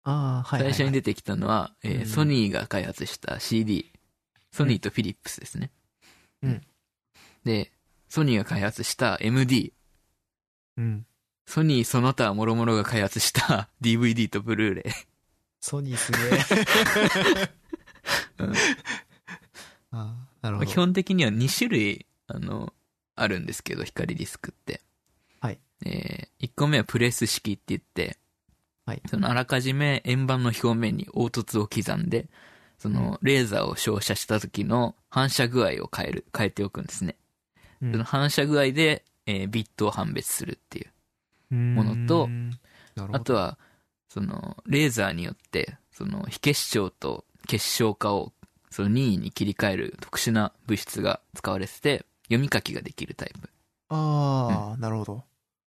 ああ、はい。最初に出てきたのは、えーうんソニーが開発した CD。ソニーとフィリップスですね。うんで、ソニーが開発した MD。うん。ソニーその他諸々が開発した <laughs> DVD とブルーレイ。ソニーすげえ。うんああ、なるほど。基本的には2種類、あの、あるんですけど、光ディスクって。はい。えー、1個目はプレス式って言って、はい。そのあらかじめ円盤の表面に凹凸を刻んで、そのレーザーを照射した時の反射具合を変える、変えておくんですね。うんその反射具合で、えービットを判別するっていう。ものとあとは、その、レーザーによって、その、非結晶と結晶化を、その任意に切り替える特殊な物質が使われてて、読み書きができるタイプっああ、なるほど。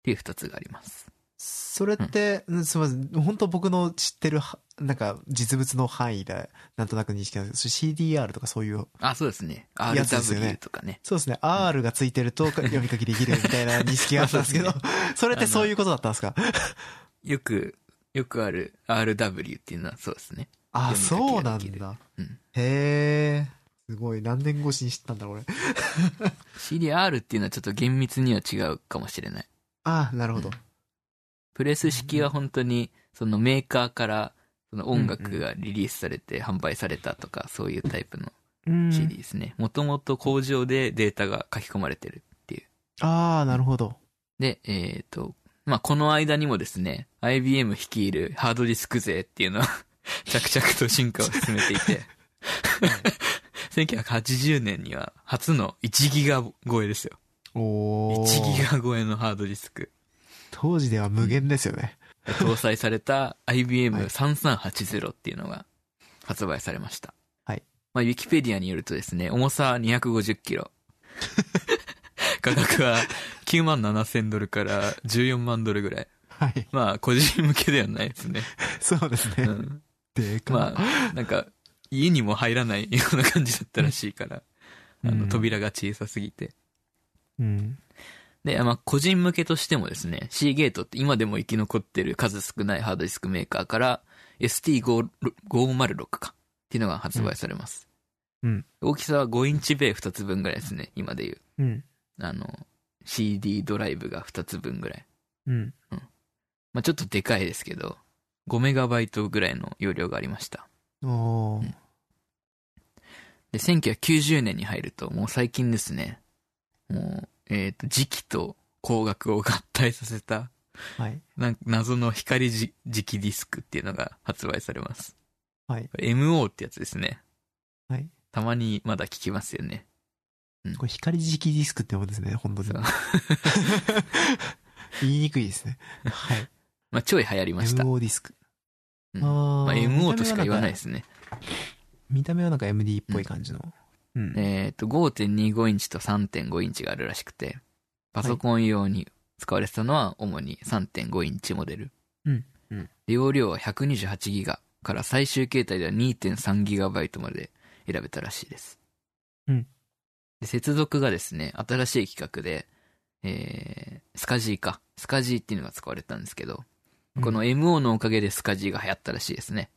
ていう二つがあります。それって、うんすみません。本当僕の知ってるはなんか実物の範囲でなんとなく認識なんですけど、CDR とかそういう、あ、そうですね。RW とかね。そうですね、R がついてると <laughs> 読み書きできるみたいな認識があったんですけど、それってそういうことだったんですか？よく、よくある RW っていうのはそうですね。あ、そうなんだ。うん。へえ。すごい。何年越しに知ったんだ、俺。CDR っていうのはちょっと厳密には違うかもしれない。あなるほど。プレス式は本当に、そのメーカーから、その音楽がリリースされて販売されたとか、そういうタイプのうん。CD ですね。もともと工場でデータが書き込まれてるっていう。ああ、なるほど。で、えっ、と、まあ、この間にもですね、IBM 率いるハードディスク勢っていうのは、<laughs> 着々と進化を進めていて、1980年には初の1ギガ超えですよ。おー1ギガ超えのハードディスク。当時では無限ですよね。搭載された IBM3380 っていうのが発売されました。はい。まあ、ウィキペディアによるとですね、重さ250キロ。<laughs> 価格は9万7千ドルから14万ドルぐらい。はい。まあ、個人向けではないですね。そうですね。うん。でかまあ、なんか、家にも入らないような感じだったらしいから、あの、うん扉が小さすぎて。うん。で、まあ、個人向けとしてもですね、C ゲートって今でも生き残ってる数少ないハードディスクメーカーから ST506 かっていうのが発売されます。うん。大きさは5インチ米2つ分ぐらいですね、今でいう。うん。あの、CD ドライブが2つ分ぐらい。うん。まあ、ちょっとでかいですけど、5メガバイトぐらいの容量がありました。おーうんで、1990年に入ると、もう最近ですね、もう、えっ、と、磁気と光学を合体させた、はい。なん謎の光じ磁気ディスクっていうのが発売されます。はい。MO ってやつですね。はい。たまにまだ聞きますよね。これ光磁気ディスクってことですね、本当に。<laughs> 言いにくいですね。はい。<laughs> まあ、ちょい流行りました。MO ディスク。うんあーまあ、MO としか言わないですね。見た目はなんか MD っぽい感じの。うん。えっ、と、5.25インチと3.5インチがあるらしくて、パソコン用に使われてたのは主に3.5インチモデル。うんうんで容量は128ギガから最終形態では2.3ギガバイトまで選べたらしいです。うんで接続がですね、新しい企画で、えー、スカジーか。スカジーっていうのが使われたんですけど、この MO のおかげでスカジーが流行ったらしいですね。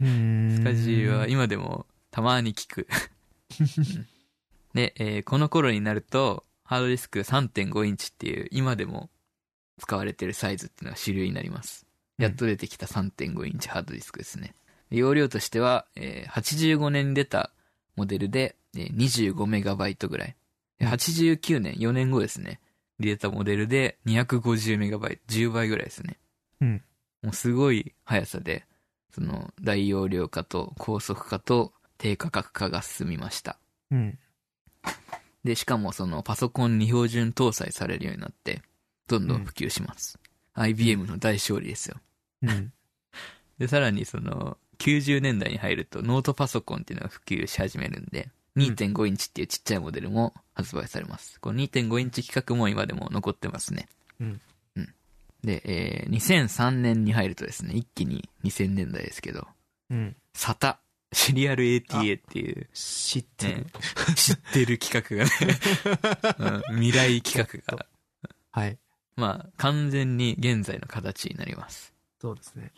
うん、スカジーは今でもたまに聞く。うんで、えーこの頃になると、ハードディスク3.5インチっていう今でも使われてるサイズっていうのが主流になります。やっと出てきた3.5インチハードディスクですね。容量としては、えー85年に出たモデルで、えー25メガバイトぐらい。で89年、4年後ですね。出たモデルで250メガバイト、10倍ぐらいですね。うんもうすごい速さで、その大容量化と高速化と低価格化が進みました。うん。で、しかもそのパソコンに標準搭載されるようになって、どんどん普及します。IBM の大勝利ですよ。うん。<laughs> で、さらにその、90年代に入るとノートパソコンっていうのが普及し始めるんで、2.5インチっていうちっちゃいモデルも発売されます。この2.5インチ規格も今でも残ってますね。うん。うん。で、えー、2003年に入るとですね、一気に2000年代ですけど、うん。SATA、シリアル ATA っていう、知ってるね。、知ってる企画がね、うん未来企画が、はい。まあ、完全に現在の形になります。そうですね。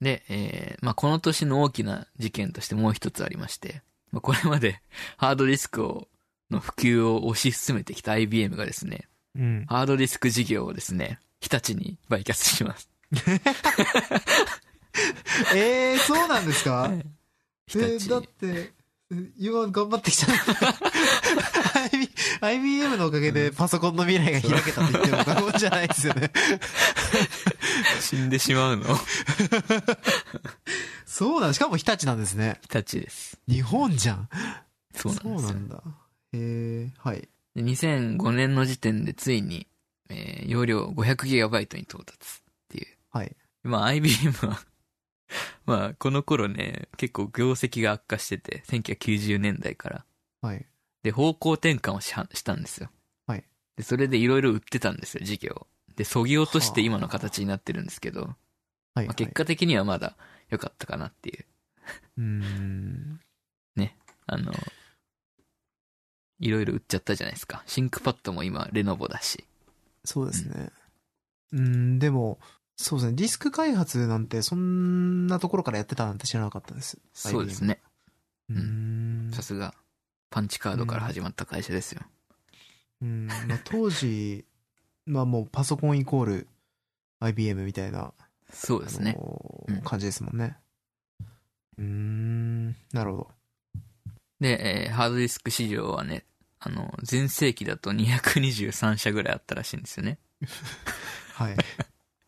で、えーまあ、この年の大きな事件としてもう一つありまして、まあ、これまでハードディスクを、の普及を推し進めてきた IBM がですね、うん。ハードディスク事業をですね、日立に売却します。<laughs> えー、そうなんですか？日え。だって、今頑張ってきた。<laughs> IBM のおかげでパソコンの未来が開けたって言っても過言じゃないですよね。<laughs> 死んでしまうの <laughs> そうなんしかも日立なんですね。日立です。日本じゃん。そうなんですよ。だ。へえ、はい。で2005年の時点でついに、えー容量 500GB に到達っていう。はい。まあ IBM は、<laughs> まあこの頃ね、結構業績が悪化してて、1990年代から。はい。で、方向転換をしはしたんですよ。はい。で、それでいろいろ売ってたんですよ、事業を。で、そぎ落として今の形になってるんですけど、はい。まあ、結果的にはまだ良かったかなっていう。うーん。<laughs> あの、いろいろ売っちゃったじゃないですか。シンクパッドも今、レノボだし。そうですね。うーん、でも、そうですね。ディスク開発なんて、そんなところからやってたなんて知らなかったです。そうですね。うーん。さすが、パンチカードから始まった会社ですよ。うん。まあ、当時、まあもうパソコンイコール IBM みたいな、そうですね感じですもんね。うーん。なるほど。で、えーハードディスク市場はね、あの、全盛期だと223社ぐらいあったらしいんですよね。<laughs> はい。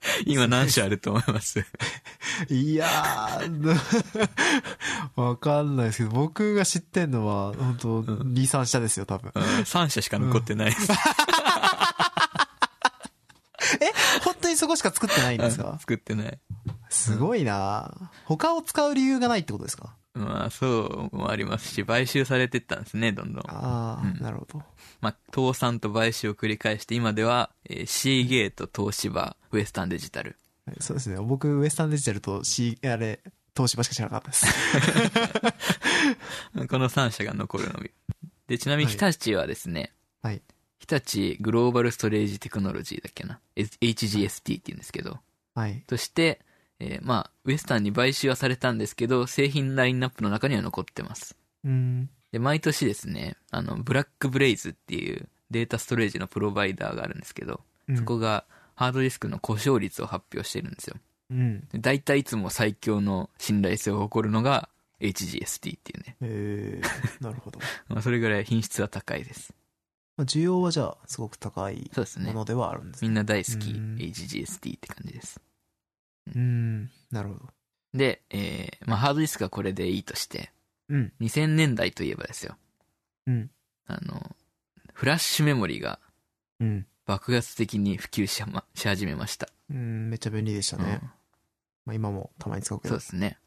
<laughs> 今何社あると思います？<laughs> いやー、<laughs> わかんないですけど、僕が知ってんのは、本当ん2、3社ですよ、多分。?3 社しか残ってないです。本当にそこしか作ってないんですか？作ってない。すごいな他を使う理由がないってことですか？まあ、そうもありますし、買収されてったんですね、どんどん。ああ、うんなるほど。まあ、倒産と買収を繰り返して、今では、えーシーゲート、東芝、ウエスタンデジタル。はいそうですね。僕、ウエスタンデジタルと C、あれ、東芝しか知らなかったです。<laughs> この3社が残るのみ。で、ちなみにはい日立はですね、はい。日立グローバルストレージテクノロジーだっけな？HGST って言うんですけど、はい。として、えーまあ、ウエスタンに買収はされたんですけど、製品ラインナップの中には残ってます。うん。で、毎年ですね、あの、ブラックブレイズっていうデータストレージのプロバイダーがあるんですけど、うんそこがハードディスクの故障率を発表してるんですよ。うん。で大体いつも最強の信頼性を誇るのが HGST っていうね。えー、なるほど。<laughs> まあ、それぐらい品質は高いです。まあ需要はじゃあ、すごく高い。ものではあるんですね。みんな大好きうん HGST って感じです。うん。なるほど。で、えーまあ、ハードディスクはこれでいいとして、うん。2000年代といえばですよ。うん。あの、フラッシュメモリがうん。爆発的に普及し,、ま、し始めました。うん、めっちゃ便利でしたね。まあ今もたまに使うけど。そうですね。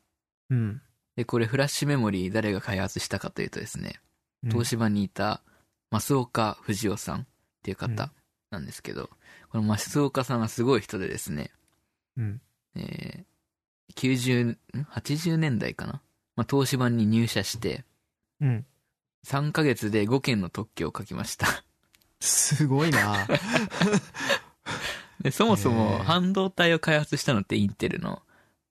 うん。で、これフラッシュメモリ誰が開発したかというとですね、うん東芝にいた増岡藤夫さんっていう方なんですけど、この増岡さんはすごい人でですね、うん。えー、90、ん ?80 年代かなまあ、東芝に入社して、うん。3ヶ月で5件の特許を書きました。すごいな <laughs> で、そもそへもー半導体を開発したのってインテルの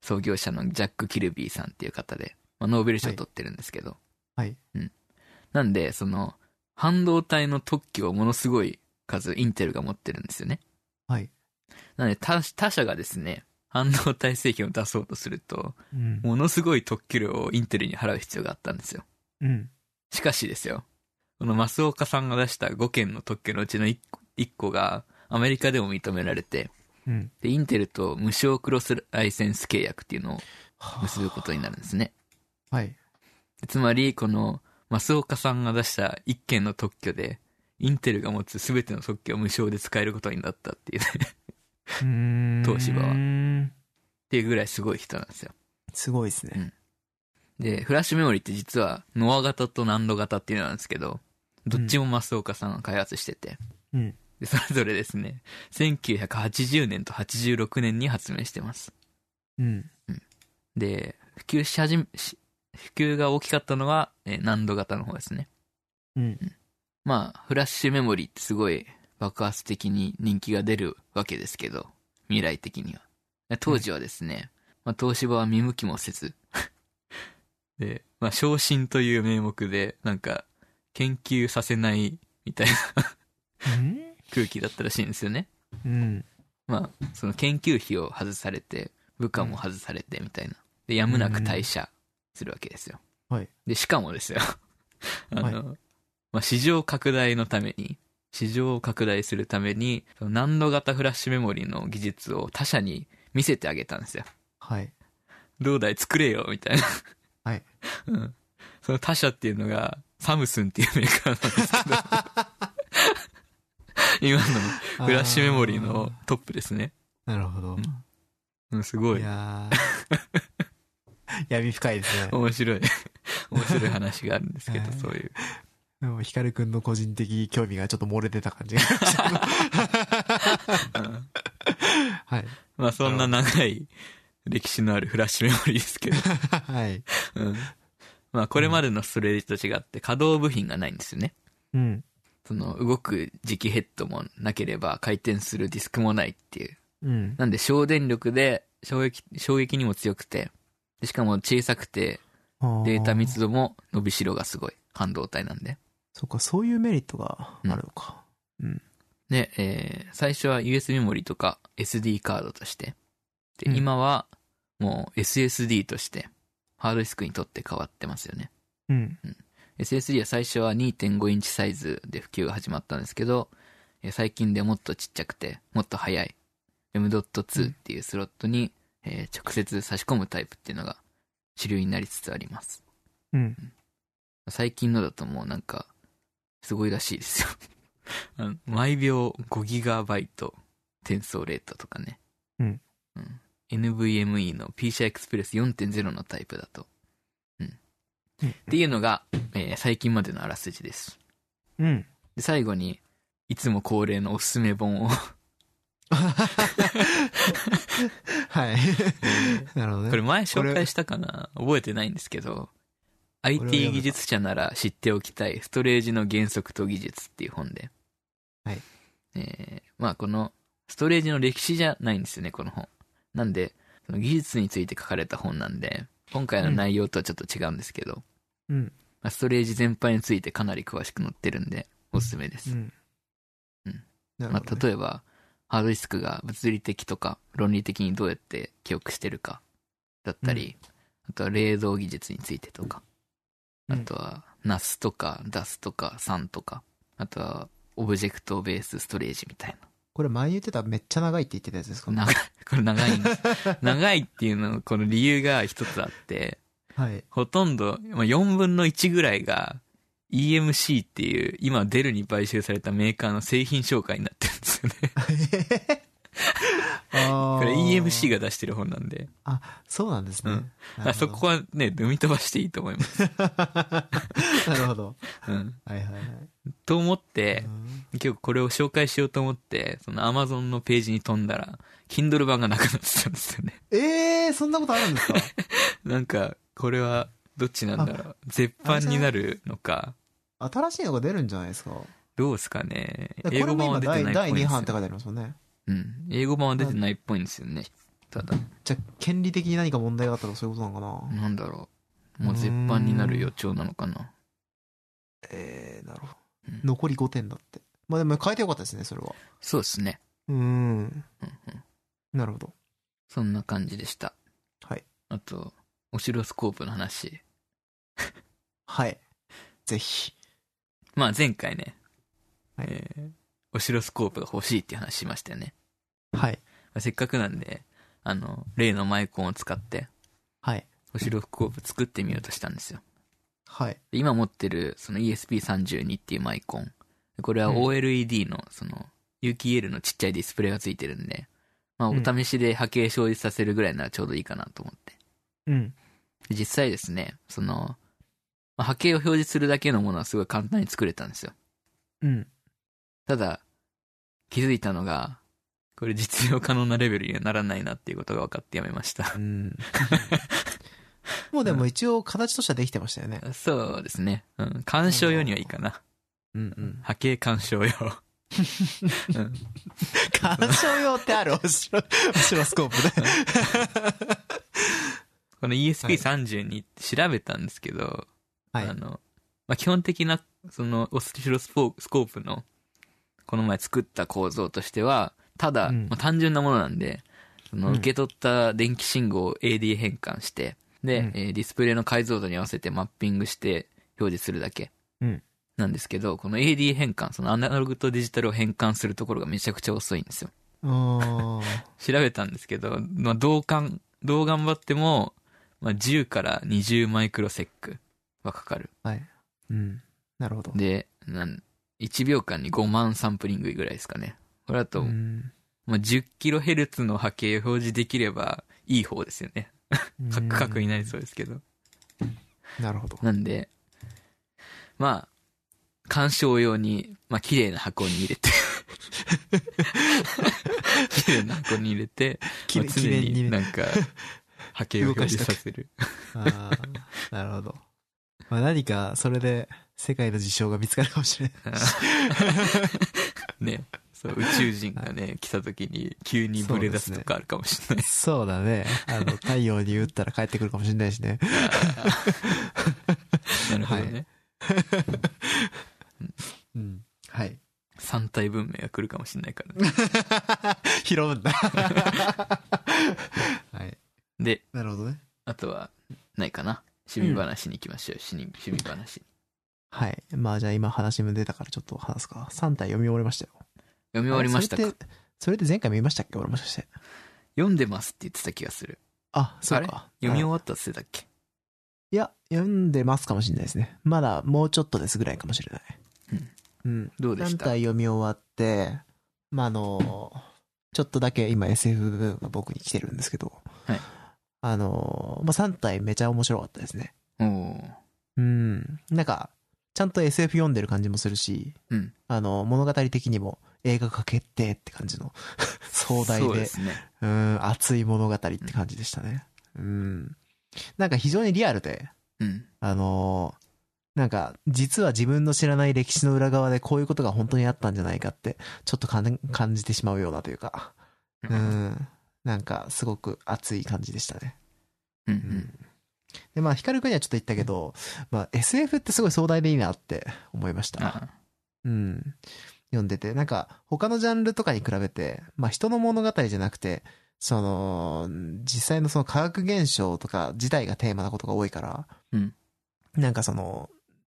創業者のジャック・キルビーさんっていう方で、まあ、ノーベル賞を取ってるんですけど、はい。なんで、その、半導体の特許をものすごい数インテルが持ってるんですよね。はい。なので他、他社がですね、半導体製品を出そうとすると、うん。ものすごい特許料をインテルに払う必要があったんですよ。うん。しかしですよ、この増岡さんが出した5件の特許のうちの 1, 1個がアメリカでも認められて、うん。で、インテルと無償クロスライセンス契約っていうのを結ぶことになるんですね。はい。でつまり、この増岡さんが出した1件の特許で、インテルが持つ全ての特許を無償で使えることになったっていうね。<laughs> 東芝はは。っていうぐらいすごい人なんですよ。すごいですね。で、フラッシュメモリって実は、ノア型とナンド型っていうのなんですけど、どっちも増岡さんが開発してて、うん。で、それぞれですね、1980年と86年に発明してます。うん。で、普及し始め、し普及が大きかったのは、えーナンド型の方ですね。うん。まあ、フラッシュメモリってすごい爆発的に人気が出るわけですけど、未来的には。で当時はですね、まあ、東芝は見向きもせず、<laughs> で、まあ、昇進という名目で、なんか、研究させないみたいなうん？空気だったらしいんですよね。うん。まあ、その研究費を外されて、部下も外されてみたいな。で、やむなく退社するわけですよ。はい。で、しかもですよ。<laughs> あの、はいまあ、市場拡大のために、市場を拡大するために、その難度型フラッシュメモリの技術を他社に見せてあげたんですよ。はい。どうだい？作れよみたいな。はい。<laughs> うん。その他社っていうのが、サムスンっていうメーカーなんですけど。<laughs> 今のフラッシュメモリーのトップですね。なるほど。うん、すごいい。やー <laughs> 闇深いですね。面白い。面白い話があるんですけど、はいそういう。でも、ヒカルくんの個人的興味がちょっと漏れてた感じがはい。まあそんな長い歴史のあるフラッシュメモリーですけど。はい。うん。まあこれまでのストレージと違って可動部品がないんですよね。うん。その動く磁気ヘッドもなければ回転するディスクもないっていう。うん。なんで省電力で衝撃、衝撃にも強くて、でしかも小さくてデータ密度。度も伸びしろがすごい。半導体なんで。そっか、そういうメリットがあるのか。うん。で、えー最初は USB メモリとか SD カードとして。で、うん今はもう SSD としてハードディスクにとって変わってますよね。うん。SSD は最初は2.5インチサイズで普及が始まったんですけど、えー最近でもっとちっちゃくて、もっと速い M.2 っていうスロットに、えー直接差し込むタイプっていうのが主流になりつつあります。うん。最近のだともうなんか、すごいらしいですよ。あ <laughs> の毎秒 5GB 転送レートとかね。うん。うん。NVMe の PCI Express 4.0のタイプだと。うん。うんっていうのが、えー最近までのあらすじです。うん。で、最後に、いつも恒例のおすすめ本を、<laughs> はい。なるほどね。これ前紹介したかな？覚えてないんですけど、IT 技術者なら知っておきたいストレージの原則と技術っていう本で。はい。えー、まあこの、ストレージの歴史じゃないんですよね、この本。なんで、その技術について書かれた本なんで、今回の内容とはちょっと違うんですけど、うん。まあ、ストレージ全般についてかなり詳しく載ってるんで、おすすめです。うん。うん。まあ。例えば、ハードディスクが物理的とか論理的にどうやって記憶してるかだったり、あとは冷凍技術についてとか、あとは NAS とか DAS とか SAN とか、あとはオブジェクトベースストレージみたいこれ前言ってためっちゃ長いって言ってたやつですか？な。長い、<laughs> これ長いんです。<laughs> 長いっていうの、この理由が一つあって、はい。ほとんど、まあ、4分の1ぐらいが EMC っていう、今デルに買収されたメーカーの製品紹介になってるんですよね。<laughs> こ <laughs> これ EMC が出してる本なんで。あ、そうなんですね。うんそこはね、読み飛ばしていいと思います。<laughs> なるほど。うん。はいはいはい。と思ってう、ん結構これを紹介しようと思って、その Amazon のページに飛んだら、Kindle 版がなくなってたんですよね。ええー、そんなことあるんですか？<laughs> なんか、これは、どっちなんだろう。絶版になるのか、新しいのが出るんじゃないですか？どうですかね。こ英語版は出てない第2んですよ版って書いてありますもんね。うん。英語版は出てないっぽいんですよね。ただ、じゃあ、権利的に何か問題があったらそういうことなのかな、なんだろう。もう絶版になる予兆なのかな。ええー、なるほどうん。残り5点だって。まあでも変えてよかったですね、それは。そうですね。うーん。うんうん。なるほど。そんな感じでした。はい。あと、オシロスコープの話。はい。ぜひ。まあ前回ね、はいえーオシロスコープが欲しいっていう話しましたよね。はい。まあせっかくなんで、あの、例のマイコンを使って、はい。オシロスコープ作ってみようとしたんですよ。はい。で今持ってる、その ESP32 っていうマイコン。これはうん OLED の、その、有機 EL のちっちゃいディスプレイがついてるんで、まあ、おうん試しで波形表示させるぐらいならちょうどいいかなと思って。うん。で実際ですね、その、まあ、波形を表示するだけのものはすごい簡単に作れたんですよ。うん。ただ、気づいたのが、これ実用可能なレベルにはならないなっていうことが分かってやめましたう。ん。もうでも一応形としてはできてましたよね。そうですね。うん。鑑賞用にはいいかな。うんうん。波形鑑賞用。<laughs> うん。鑑賞用ってある？オシロ、オシロスコープで。<laughs> この ESP32 って調べたんですけど、はいあ。の、まあ、基本的な、その、オスロスコープの、この前作った構造としては、ただ、うんまあ、単純なものなんで、その、うん受け取った電気信号を AD 変換して、で、うんえーディスプレイの解像度に合わせてマッピングして表示するだけ。うんなんですけど、この AD 変換、そのアナログとデジタルを変換するところがめちゃくちゃ遅いんですよ。<laughs> 調べたんですけど、まあ、どうかん、どう頑張っても、まあ、10から20マイクロセックはかかる。はい。うん。なるほど。で、なん、1秒間に5万サンプリングぐらいですかね。これだと、うんまあ、10キロヘルツの波形を表示できればいい方ですよね。カクカクになりそうですけど。なるほど。なんで、まあ、鑑賞用に、まあ、綺麗な箱に入れて、<laughs> 綺麗な箱に入れて、まあ常。になんか、波形を表示させる。ああ、なるほど。まあ何か、それで世界の事象が見つかるかもしれない。<laughs> ね。そう、宇宙人がね、来た時に急にブレ出すとかあるかもしれない。そうだね。あの、<laughs> 太陽に打ったら帰ってくるかもしれないしね。<laughs> なるほどね。うん。はい。三体文明が来るかもしれないからね。<laughs> 拾うんだ。はい。で、なるほどね。あとは、ないかな？趣味話に行きましょう。趣味趣味話。はい。まあじゃあ今話も出たからちょっと話すか。3体読み終わりましたよ。読み終わりましたか？それそれで前回見ましたっけ？俺もしかして。読んでますって言ってた気がする。あ、そうか。読み終わわったって言ってたっけ？いや、読んでますかもしれないですね。まだもうちょっとですぐらいかもしれない。うん。3どうでした？体読み終わって、まああの、ちょっとだけ今 SF 部分が僕に来てるんですけど、はいあの、まあ3体めちゃ面白かったですね。おーうん。なんか、ちゃんと SF 読んでる感じもするし、うん。あの、物語的にも映画化決定って感じの <laughs> 壮大で、ね。うん、熱い物語って感じでしたね。うん。なんか非常にリアルで、うん。あのーなんか、実は自分の知らない歴史の裏側でこういうことが本当にあったんじゃないかって、ちょっと感じてしまうようなというか、うん。なんか、すごく熱い感じでしたね。うん。ううんん。で、まあ、ヒカルくんにはちょっと言ったけど、まあ、SF ってすごい壮大でいいなって思いました。あうん。読んでて、なんか、他のジャンルとかに比べて、まあ、人の物語じゃなくて、その、実際のその科学現象とか自体がテーマなことが多いから、うんなんかその、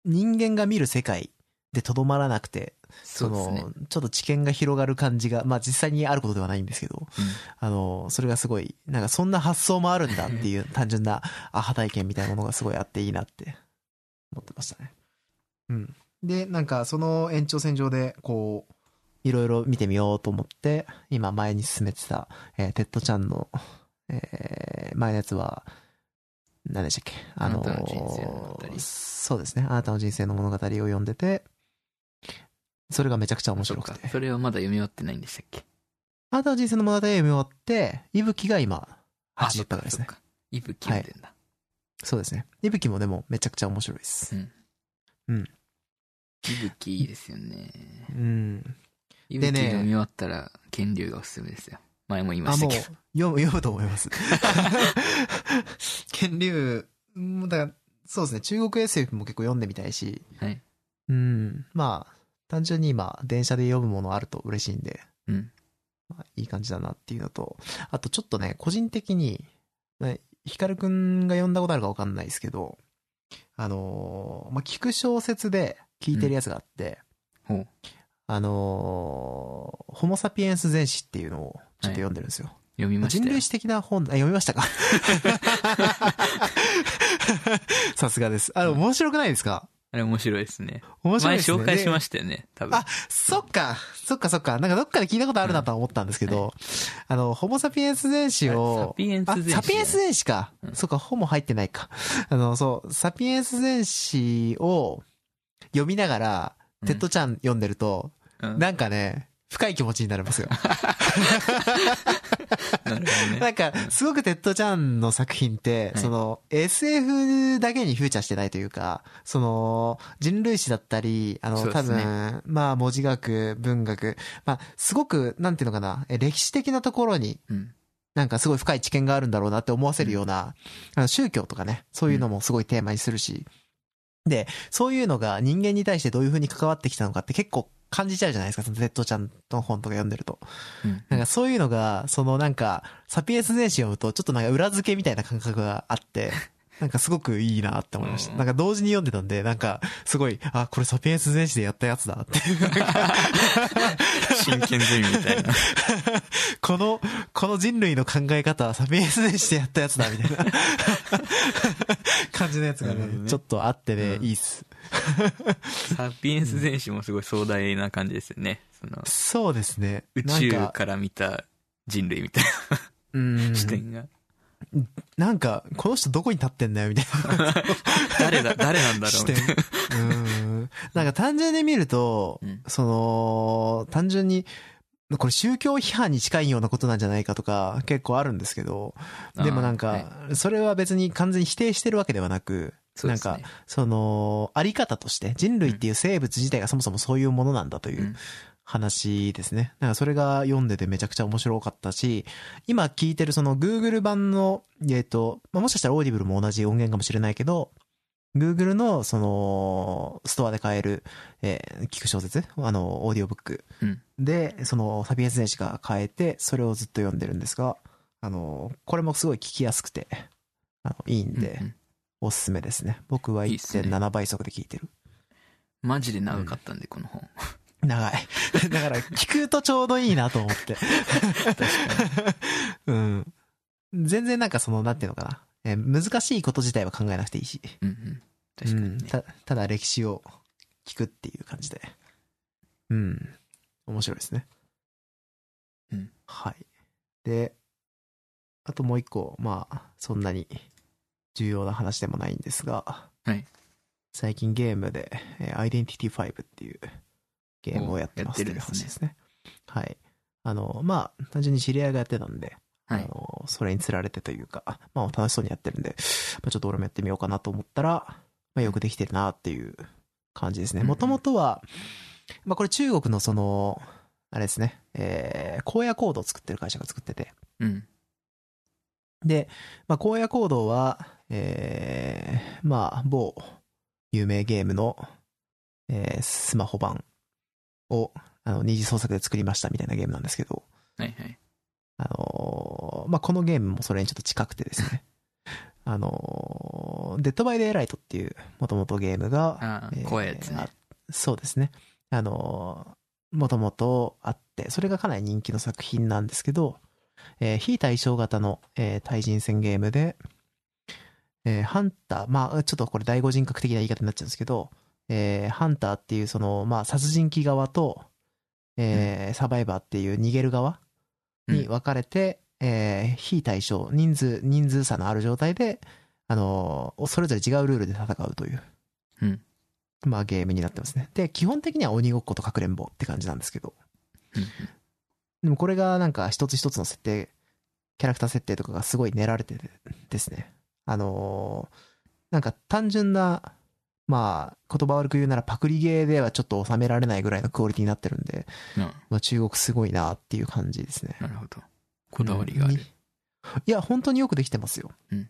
人間が見る世界でとどまらなくて、そそうですねの。、ちょっと知見が広がる感じが、まあ実際にあることではないんですけど、あの、それがすごい、なんかそんな発想もあるんだっていう単純なアハ体験みたいなものがすごいあっていいなって思ってましたね。うん。で、なんかその延長線上で、こう、いろいろ見てみようと思って、今前に進めてた、えーテッド・チャンの、えー前のやつは、何でしたっけ？あのあなたの人生の物語そうですね。あなたの人生の物語を読んでて、それがめちゃくちゃ面白くて。。それはまだ読み終わってないんでしたっけ？あなたの人生の物語を読み終わって、息吹が今、80回ぐらいですね。そっか。イブキ読んでんだ。そうですね。いぶきもでもめちゃくちゃ面白いです。イブキいいですよね。うん。でね読み終わったら、剣竜がおすすめですよ。前も言いましたけど。読む、読むと思います。<laughs> 剣竜、うんだから、そうですね。中国 SF も結構読んでみたいし、はい。うん。まあ、単純に今、電車で読むものあると嬉しいんで、うん。まあ、いい感じだなっていうのと、あとちょっとね、個人的に、ねヒカルくんが読んだことあるかわかんないですけど、あのーまあ、聞く小説で聞いてるやつがあって、ほう。あのーホモサピエンス全史っていうのをちょっと読んでるんですよ。読みましたよ人類。史的な本、あ、読みましたか？<laughs> さすがです。あれ、面白くないですか？あれ面白いですね。面白い前ですね。紹介しまししたよね、多分。あ、そっか、そっかそっか。なんかどっかで聞いたことあるなとは思ったんですけど、あの、ホモサピエンス全史を、サピエンスあ全史サピエンス全史か。うんそっか、ホモ入ってないか。あの、そう、サピエンス全史を読みながら、うんテッド・チャン読んでると、うんなんかね、深い気持ちになれますよ。<laughs> なね。なんか、すごくテッド・チャンの作品って、はいその、SF だけにフューチャーしてないというか、その、人類史だったり、あの、多分、まあ、文字学、文学、まあ、すごく、なんていうのかな、え歴史的なところに、うん。なんかすごい深い知見があるんだろうなって思わせるような、宗教とかね、そういうのもすごいテーマにするし、で、そういうのが人間に対してどういう風に関わってきたのかって結構感じちゃうじゃないですか、その Z ちゃんの本とか読んでると。うんなんかそういうのが、そのなんか、サピエンス全史読むと、ちょっとなんか裏付けみたいな感覚があって、なんかすごくいいなって思いました。うんなんか同時に読んでたんで、なんか、すごい、あ、これサピエンス全史でやったやつだって。<laughs> 真剣ゼミみたいな。<laughs> この、この人類の考え方はサピエンス全史でやったやつだ、みたいな感じのやつがね、ねちょっとあってね、うんいいっす。サピエンス全史もすごい壮大な感じですよね。その、そうですね。宇宙か、から見た人類みたいうんな視点が。なんか、この人どこに立ってんだよ、みたいな。<laughs> 誰だ、誰なんだろう視みたい点。うん。なんか単純に見ると、うんその、単純に、これ宗教批判に近いようなことなんじゃないかとか結構あるんですけど、でもなんか、それは別に完全に否定してるわけではなく、なんか、その、あり方として、人類っていう生物自体がそもそもそういうものなんだといううん話ですね。だからそれが読んでてめちゃくちゃ面白かったし、今聞いてるその Google 版の、えっと、まあ、もしかしたらオーディブルも同じ音源かもしれないけど、Google のその、ストアで買える、えー聞く小説あの、オーディオブックうんで、その、サピエンス全史が買えて、それをずっと読んでるんですが、あの、これもすごい聞きやすくて、あの、いいんで、うんうんおすすめですね。僕はいいっすね1.7倍速で聞いてる。マジで長かったんで、この本。長い。<laughs> だから、聞くとちょうどいいなと思って。<laughs> うん。全然なんかその、なんていうのかな。えー難しいこと自体は考えなくていいし。うんうん。確かにね。うんたただ歴史を聞くっていう感じで。うん。面白いですね。うん。はい。で、あともう一個、まあ、そんなに重要な話でもないんですが、はい最近ゲームで、えー、Identity 5っていうゲームをやってますという話ですね。はい。あの、まあ、単純に知り合いがやってたんで、はいあの、それにつられてというか、まあ楽しそうにやってるんで、まあ、ちょっと俺もやってみようかなと思ったら、まあよくできてるなっていう感じですね。もともとは、まあこれ中国のその、あれですね、えー、荒野コードを作ってる会社が作ってて、うん。で、まあ荒野コードは、えー、まあ某有名ゲームの、えー、スマホ版を、あの、二次創作で作りましたみたいなゲームなんですけど、はいはい。あのーまあ、このゲームもそれにちょっと近くてですね。<laughs> あのーデッドバイデイライトっていう、もともとゲームが、えー、怖いやつねあ。そうですね。あのー、もともとあって、それがかなり人気の作品なんですけど、えー非対称型の、えー対人戦ゲームで、えーハンター、まあ、ちょっとこれ第五人格的な言い方になっちゃうんですけど、えーハンターっていうその、まあ、殺人鬼側と、えーサバイバーっていう逃げる側に分かれて、えー非対称、人数、人数差のある状態で、あのーそれぞれ違うルールで戦うという、うん。まあゲームになってますね。で、基本的には鬼ごっことかくれんぼって感じなんですけど、うん。でもこれがなんか一つ一つの設定、キャラクター設定とかがすごい練られててですね。あのーなんか単純な、まあ、言葉悪く言うならパクリゲーではちょっと収められないぐらいのクオリティになってるんで、うんまあ中国すごいなっていう感じですね。なるほど。こだわりがある。うんいや、本当によくできてますよ。うん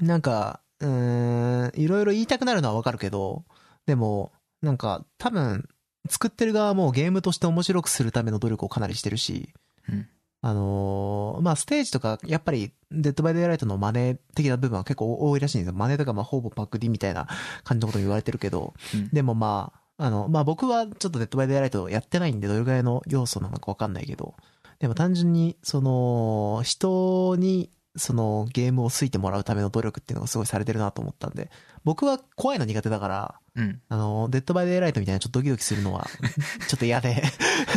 なんか、うーん、いろいろ言いたくなるのはわかるけど、でも、なんか、多分、作ってる側もゲームとして面白くするための努力をかなりしてるし、うんあのーまあ、ステージとか、やっぱり、デッドバイデイライトの真似的な部分は結構多いらしいんですよ。真似とか、まあ、ほぼパクリみたいな感じのこと言われてるけど、うん。でもまあ、あの、まあ僕はちょっとデッドバイデイライトやってないんでどれぐらいの要素なのかわかんないけど、でも単純に、その、人に、そのゲームを好いてもらうための努力っていうのがすごいされてるなと思ったんで、僕は怖いの苦手だから、うん。あの、デッドバイデイライトみたいなちょっとドキドキするのは、<laughs> ちょっと嫌で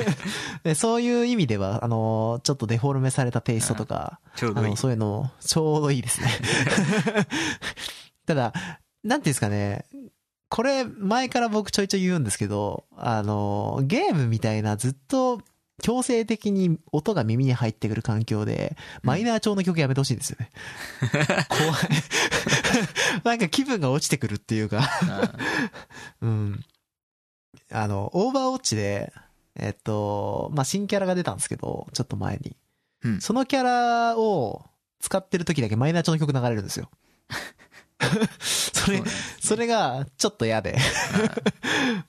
<laughs> で。そういう意味では、あの、ちょっとデフォルメされたテイストとか、あの、。そういうの、ちょうどいいですね。<laughs> ただ、なんていうんですかね、これ、前から僕ちょいちょい言うんですけど、あの、ゲームみたいなずっと強制的に音が耳に入ってくる環境で、マイナー調の曲やめてほしいんですよね。<laughs> 怖い。<laughs> なんか気分が落ちてくるっていうか、あうん。あの、オーバーウォッチで、えっと、まあ、新キャラが出たんですけど、ちょっと前に。うんそのキャラを使ってる時だけマイナー調の曲流れるんですよ。<laughs> <laughs> それそれがちょっと嫌で。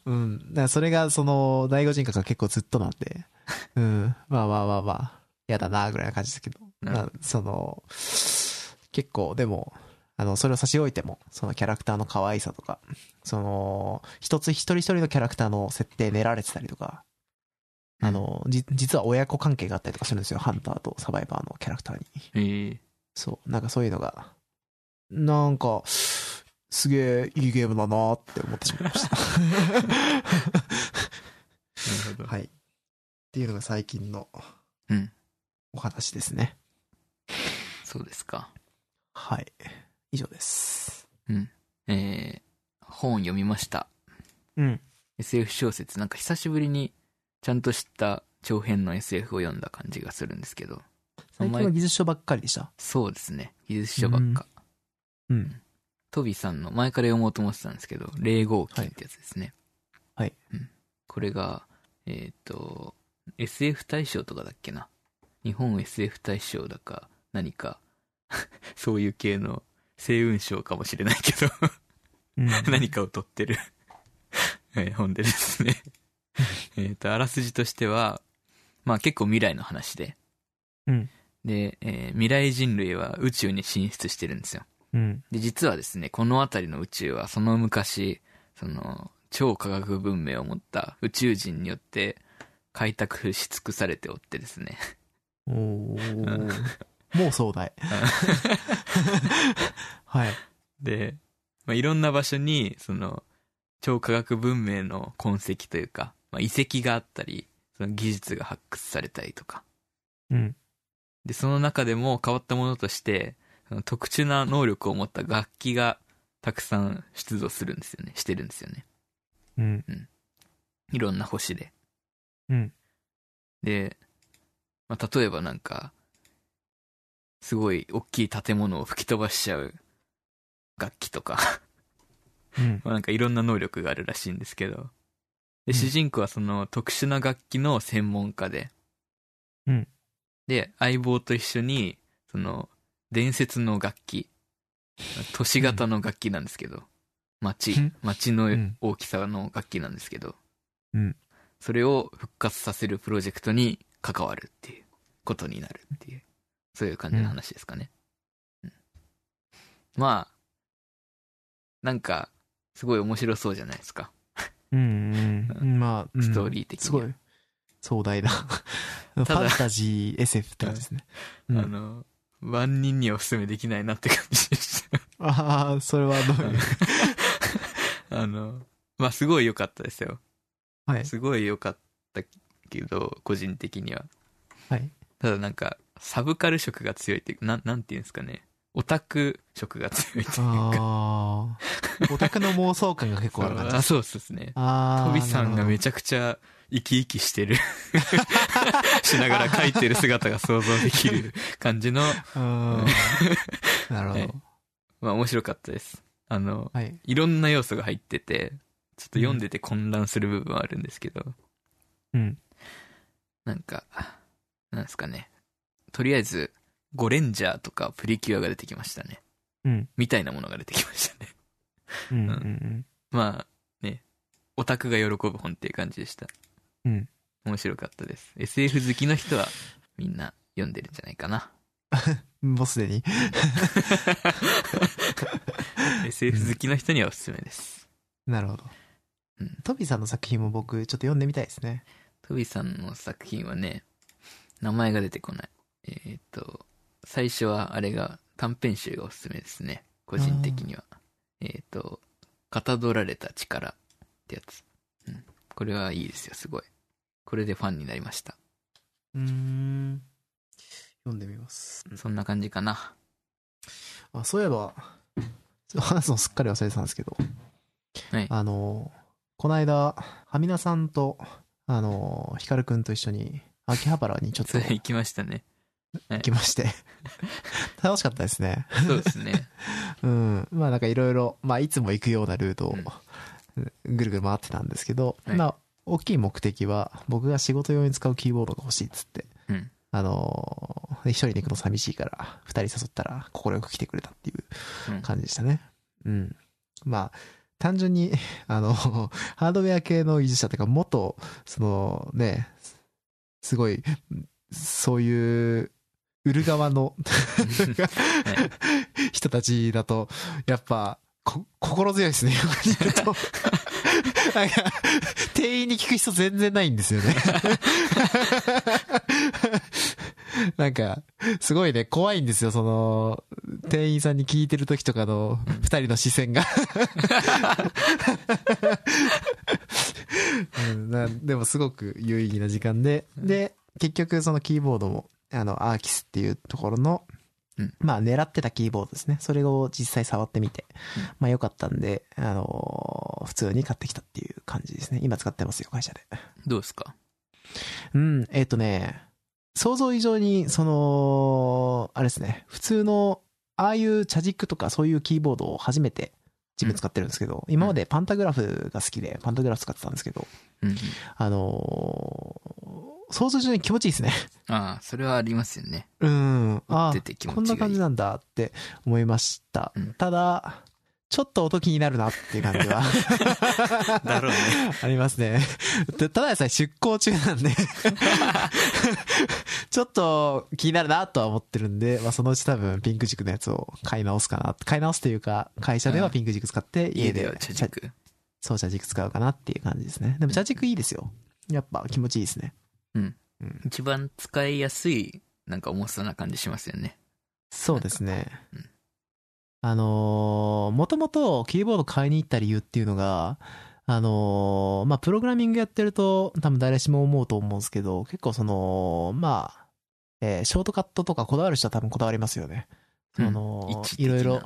うん。だそれがその、第五人格が結構ずっとなんで。<laughs> うん。まあまあまあまあ、嫌だな、ぐらいな感じですけど。まあ、その、結構でも、あの、それを差し置いても、そのキャラクターの可愛さとか、その、一つ一人一人のキャラクターの設定練られてたりとか、あの、じ、実は親子関係があったりとかするんですよ。ハンターとサバイバーのキャラクターに。ええそう。なんかそういうのが、なんか、すげえいいゲームだなって思ってしまいました。なるほど。はい。っていうのが最近のうん。お話ですね。そうですか。はい。以上です。うん。えー、本読みました。うん。SF 小説。なんか久しぶりにちゃんとした長編の SF を読んだ感じがするんですけど。最近は技術書ばっかりでした。そうですね。技術書ばっか。うん。トビさんの前から読もうと思ってたんですけど、霊合金ってやつですね。はい。うん。これが、えっ、と、SF 大賞とかだっけな？日本 SF 大賞だか、何か、<laughs> そういう系の星雲賞かもしれないけど、うん <laughs> 何かを取ってるえー <laughs> 本でですね。えっと、あらすじとしては、まあ結構未来の話で。うん。で、えー未来人類は宇宙に進出してるんですよ。うん。で、実はですね、この辺りの宇宙はその昔、その、超科学文明を持った宇宙人によって開拓し尽くされておってですね。おー。<laughs> もう壮大。<laughs> はい。で、まあ、いろんな場所に、その、超科学文明の痕跡というか、まあ、遺跡があったり、その技術が発掘されたりとか。うん。で、その中でも変わったものとして、特殊な能力を持った楽器がたくさん出土するんですよね。してるんですよね。うん。いろんな星で。うん。で、まあ、例えばなんか、すごい大きい建物を吹き飛ばしちゃう楽器とか、うん。<laughs> まあなんかいろんな能力があるらしいんですけど、うんで、主人公はその特殊な楽器の専門家で、うんで、相棒と一緒に、その、伝説の楽器、都市型の楽器なんですけど、街うん、街のうん大きさの楽器なんですけど、うんそれを復活させるプロジェクトに関わるっていうことになるっていう、そういう感じの話ですかね。うんまあ、なんか、すごい面白そうじゃないですか。うん。うん。まあ、うんストーリー的にすごい。壮大な。ファンタジー SF って感じですね。う <laughs> んあの、万人にはお勧めできないなって感じでした。ああ、それはどういう？<laughs> あの、まあ、すごい良かったですよ。はい。すごい良かったけど、個人的には。はい。ただなんか、サブカル色が強いっていう、なん、なんていうんですかね。オタク色が強いっていうか。オタクの妄想感が結構ある感じあ。<laughs> そうですね。ああ。トビさんがめちちゃくちゃ生き生きしてる。<laughs> しながら描いてる姿が想像できる感じの。<laughs> なるほはいど。まあ面白かったです。あの、はい。いろんな要素が入ってて、ちょっと読んでて混乱する部分はあるんですけど、うん。なんか、なんですかね。とりあえず、ゴレンジャーとかプリキュアが出てきましたね。うん。みたいなものが出てきましたね。うん。うん。まあ、ね、オタクが喜ぶ本っていう感じでした。うん。面白かったです。SF 好きの人はみんな読んでるんじゃないかな。<laughs> もうすでに？<laughs> SF 好きの人にはおすすめです。なるほどうん。トビさんの作品も僕ちょっと読んでみたいですね。トビさんの作品はね、名前が出てこない。えーっと、最初はあれが短編集がおすすめですね。個人的には。えーっと、かたどられた力ってやつ。うん。これはいいですよ、すごい。これでファンになりました。うーん。読んでみます。そんな感じかな。あ、そういえば、話すのすっかり忘れてたんですけど、はい。あの、この間、はみなさんと、あの、ひかるくんと一緒に、秋葉原にちょっと <laughs> 行きましたね。行きまして、<laughs> 楽しかったですね。そうですね。<laughs> うん。まあなんかいろいろ、まあいつも行くようなルートをぐるぐる回ってたんですけど、はいまあ大きい目的は僕が仕事用に使うキーボードが欲しいっつって、うん。あのー一人で行くの寂しいから、二人誘ったら快く来てくれたっていううん感じでしたね。うん。まあ、単純に、<laughs> あの、ハードウェア系の技術者というか、元、そのね、すごい、そういう、売る側の人たちだと、やっぱ、こ、心強いですね、横にいると。なんか、店員に聞く人全然ないんですよね。なんか、すごいね、怖いんですよ、その、店員さんに聞いてる時とかの二人の視線が。<laughs> うん。なでもすごく有意義な時間で、で、結局そのキーボードも、あの、アーキスっていうところの、うんまあ狙ってたキーボードですね。それを実際触ってみて、うんまあ良かったんで、あのー普通に買ってきたっていう感じですね。今使ってますよ、会社で。どうですか？うん、えっ、とね、想像以上に、その、あれですね、普通の、ああいうチャジックとかそういうキーボードを初めて自分使ってるんですけど、今までパンタグラフが好きで、パンタグラフ使ってたんですけど。あのー想像以上に気持ちいいですね。ああ、それはありますよね。うん。あ打ってて気持ちこんな感じなんだって思いました。うんただ、ちょっと音気になるなっていう感じは <laughs> だろうね。<laughs> ありますね。たただでさえ出向中なんで <laughs> ちょっと気になるなとは思ってるんで、まあそのうち多分ピンク軸のやつを買い直すかな。買い直すというか、会社ではピンク軸使って、家で家では茶軸。そう、茶軸使うかなっていう感じですね。でも茶軸いいですよ。やっぱ気持ちいいですね。うん。うん。一番使いやすい、なんか重さな感じしますよね。そうですねうん。あのー、もともとキーボード買いに行った理由っていうのが、あのー、まあ、プログラミングやってると多分誰しも思うと思うんですけど、結構その、まあ、えーショートカットとかこだわる人は多分こだわりますよね。その、いろいろ。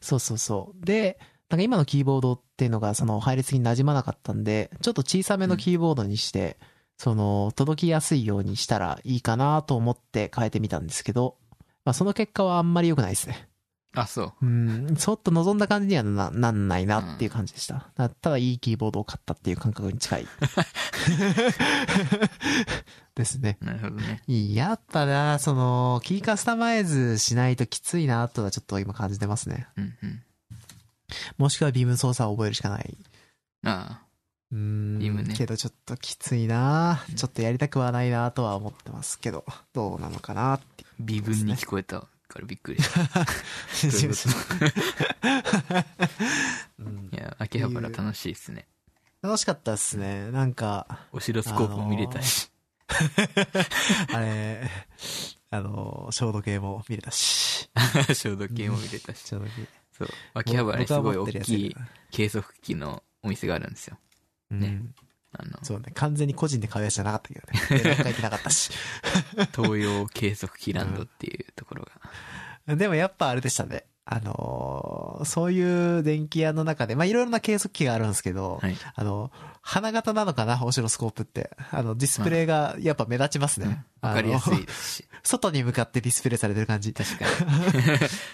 そうそうそう。で、なんか今のキーボードっていうのがその配列に馴染まなかったんで、ちょっと小さめのキーボードにして、その、届きやすいようにしたらいいかなと思って変えてみたんですけど、まあその結果はあんまり良くないですね。あ、そう。うん、ちょっと望んだ感じにはななんないなっていう感じでした。だただいいキーボードを買ったっていう感覚に近い。<laughs> ですね。なるほどね。やっぱな、その、キーカスタマイズしないときついなとはちょっと今感じてますね。うんうん。もしくはビーム操作を覚えるしかない。あうーん。ねけどちょっときついなちょっとやりたくはないなとは思ってますけど、どうなのかなってあ、微分に聞こえたからびっくりした。<laughs> いや、秋葉原楽しいですね。楽しかったっすね。なんか、オシロスコープも見れたし。<laughs> あれ、あの、消毒計も見れたし。<laughs> 消毒計も見れたし。消毒計。そう。秋葉原にすごい大きい計測器のお店があるんですよ。らねうんあの、そうね。完全に個人で買うやつじゃなかったけどね。<laughs> 連絡書いてなかったし。東洋計測器ランドっていうところが。でもやっぱあれでしたね。あのーそういう電気屋の中で、まあ、いろいろな計測器があるんですけど、はい。あの、花形なのかな、オシロスコープって。あの、ディスプレイがやっぱ目立ちますね。わかりやすいですし。<laughs> 外に向かってディスプレイされてる感じ。確か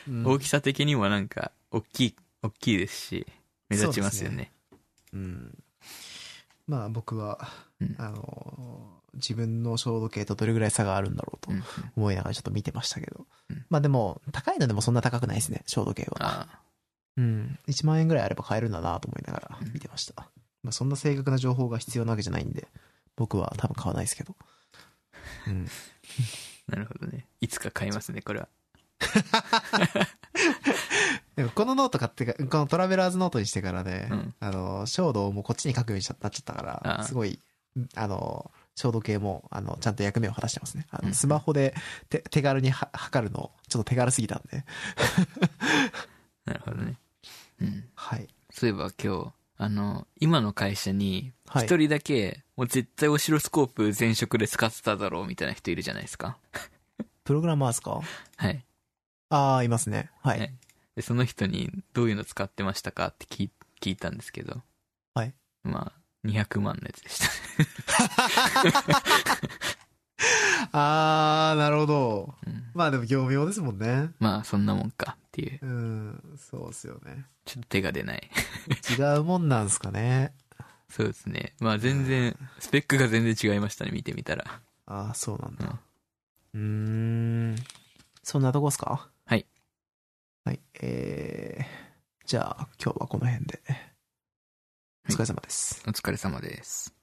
に。<laughs> うん大きさ的にもなんか、大きい、大きいですし、目立ちますよね。うん。まあ僕は、うんあの、自分の消毒計とどれぐらい差があるんだろうとうんうん思いながらちょっと見てましたけど。うんまあでも、高いのでもそんな高くないですね、消毒計は。うん。1万円ぐらいあれば買えるんだなと思いながらうん見てました。まあそんな正確な情報が必要なわけじゃないんで、僕は多分買わないですけど。うん。<laughs> なるほどね。いつか買いますね、これは。<laughs> でもこのノート買ってか、このトラベラーズノートにしてからね、うんあの、衝動もこっちに書くようにしちゃなっちゃったから、ああすごい、あの、衝動系も、あの、ちゃんと役目を果たしてますね。あのうんスマホで手手軽には測るの、ちょっと手軽すぎたんで。<laughs> なるほどね。うん。はい。そういえば今日、あの、今の会社に、はい一人だけ、もう絶対オシロスコープ全職で使ってただろうみたいな人いるじゃないですか。プログラマーですか？<laughs> はい。ああ、いますね。はい。はいで、その人にどういうの使ってましたかって聞い聞いたんですけど。はい。まあ、200万のやつでした。<laughs> ああ、なるほど。うん、まあでも業務用ですもんね。まあ、そんなもんかっていう。うん、そうですよね。ちょっと手が出ない。違うもんなんすかね。そうですね。まあ全然、スペックが全然違いましたね、見てみたら。ああ、そうなんだ。うーん。そんなとこっすか？はい。はい。えー、じゃあ今日はこの辺で。お疲れ様です。お疲れ様です。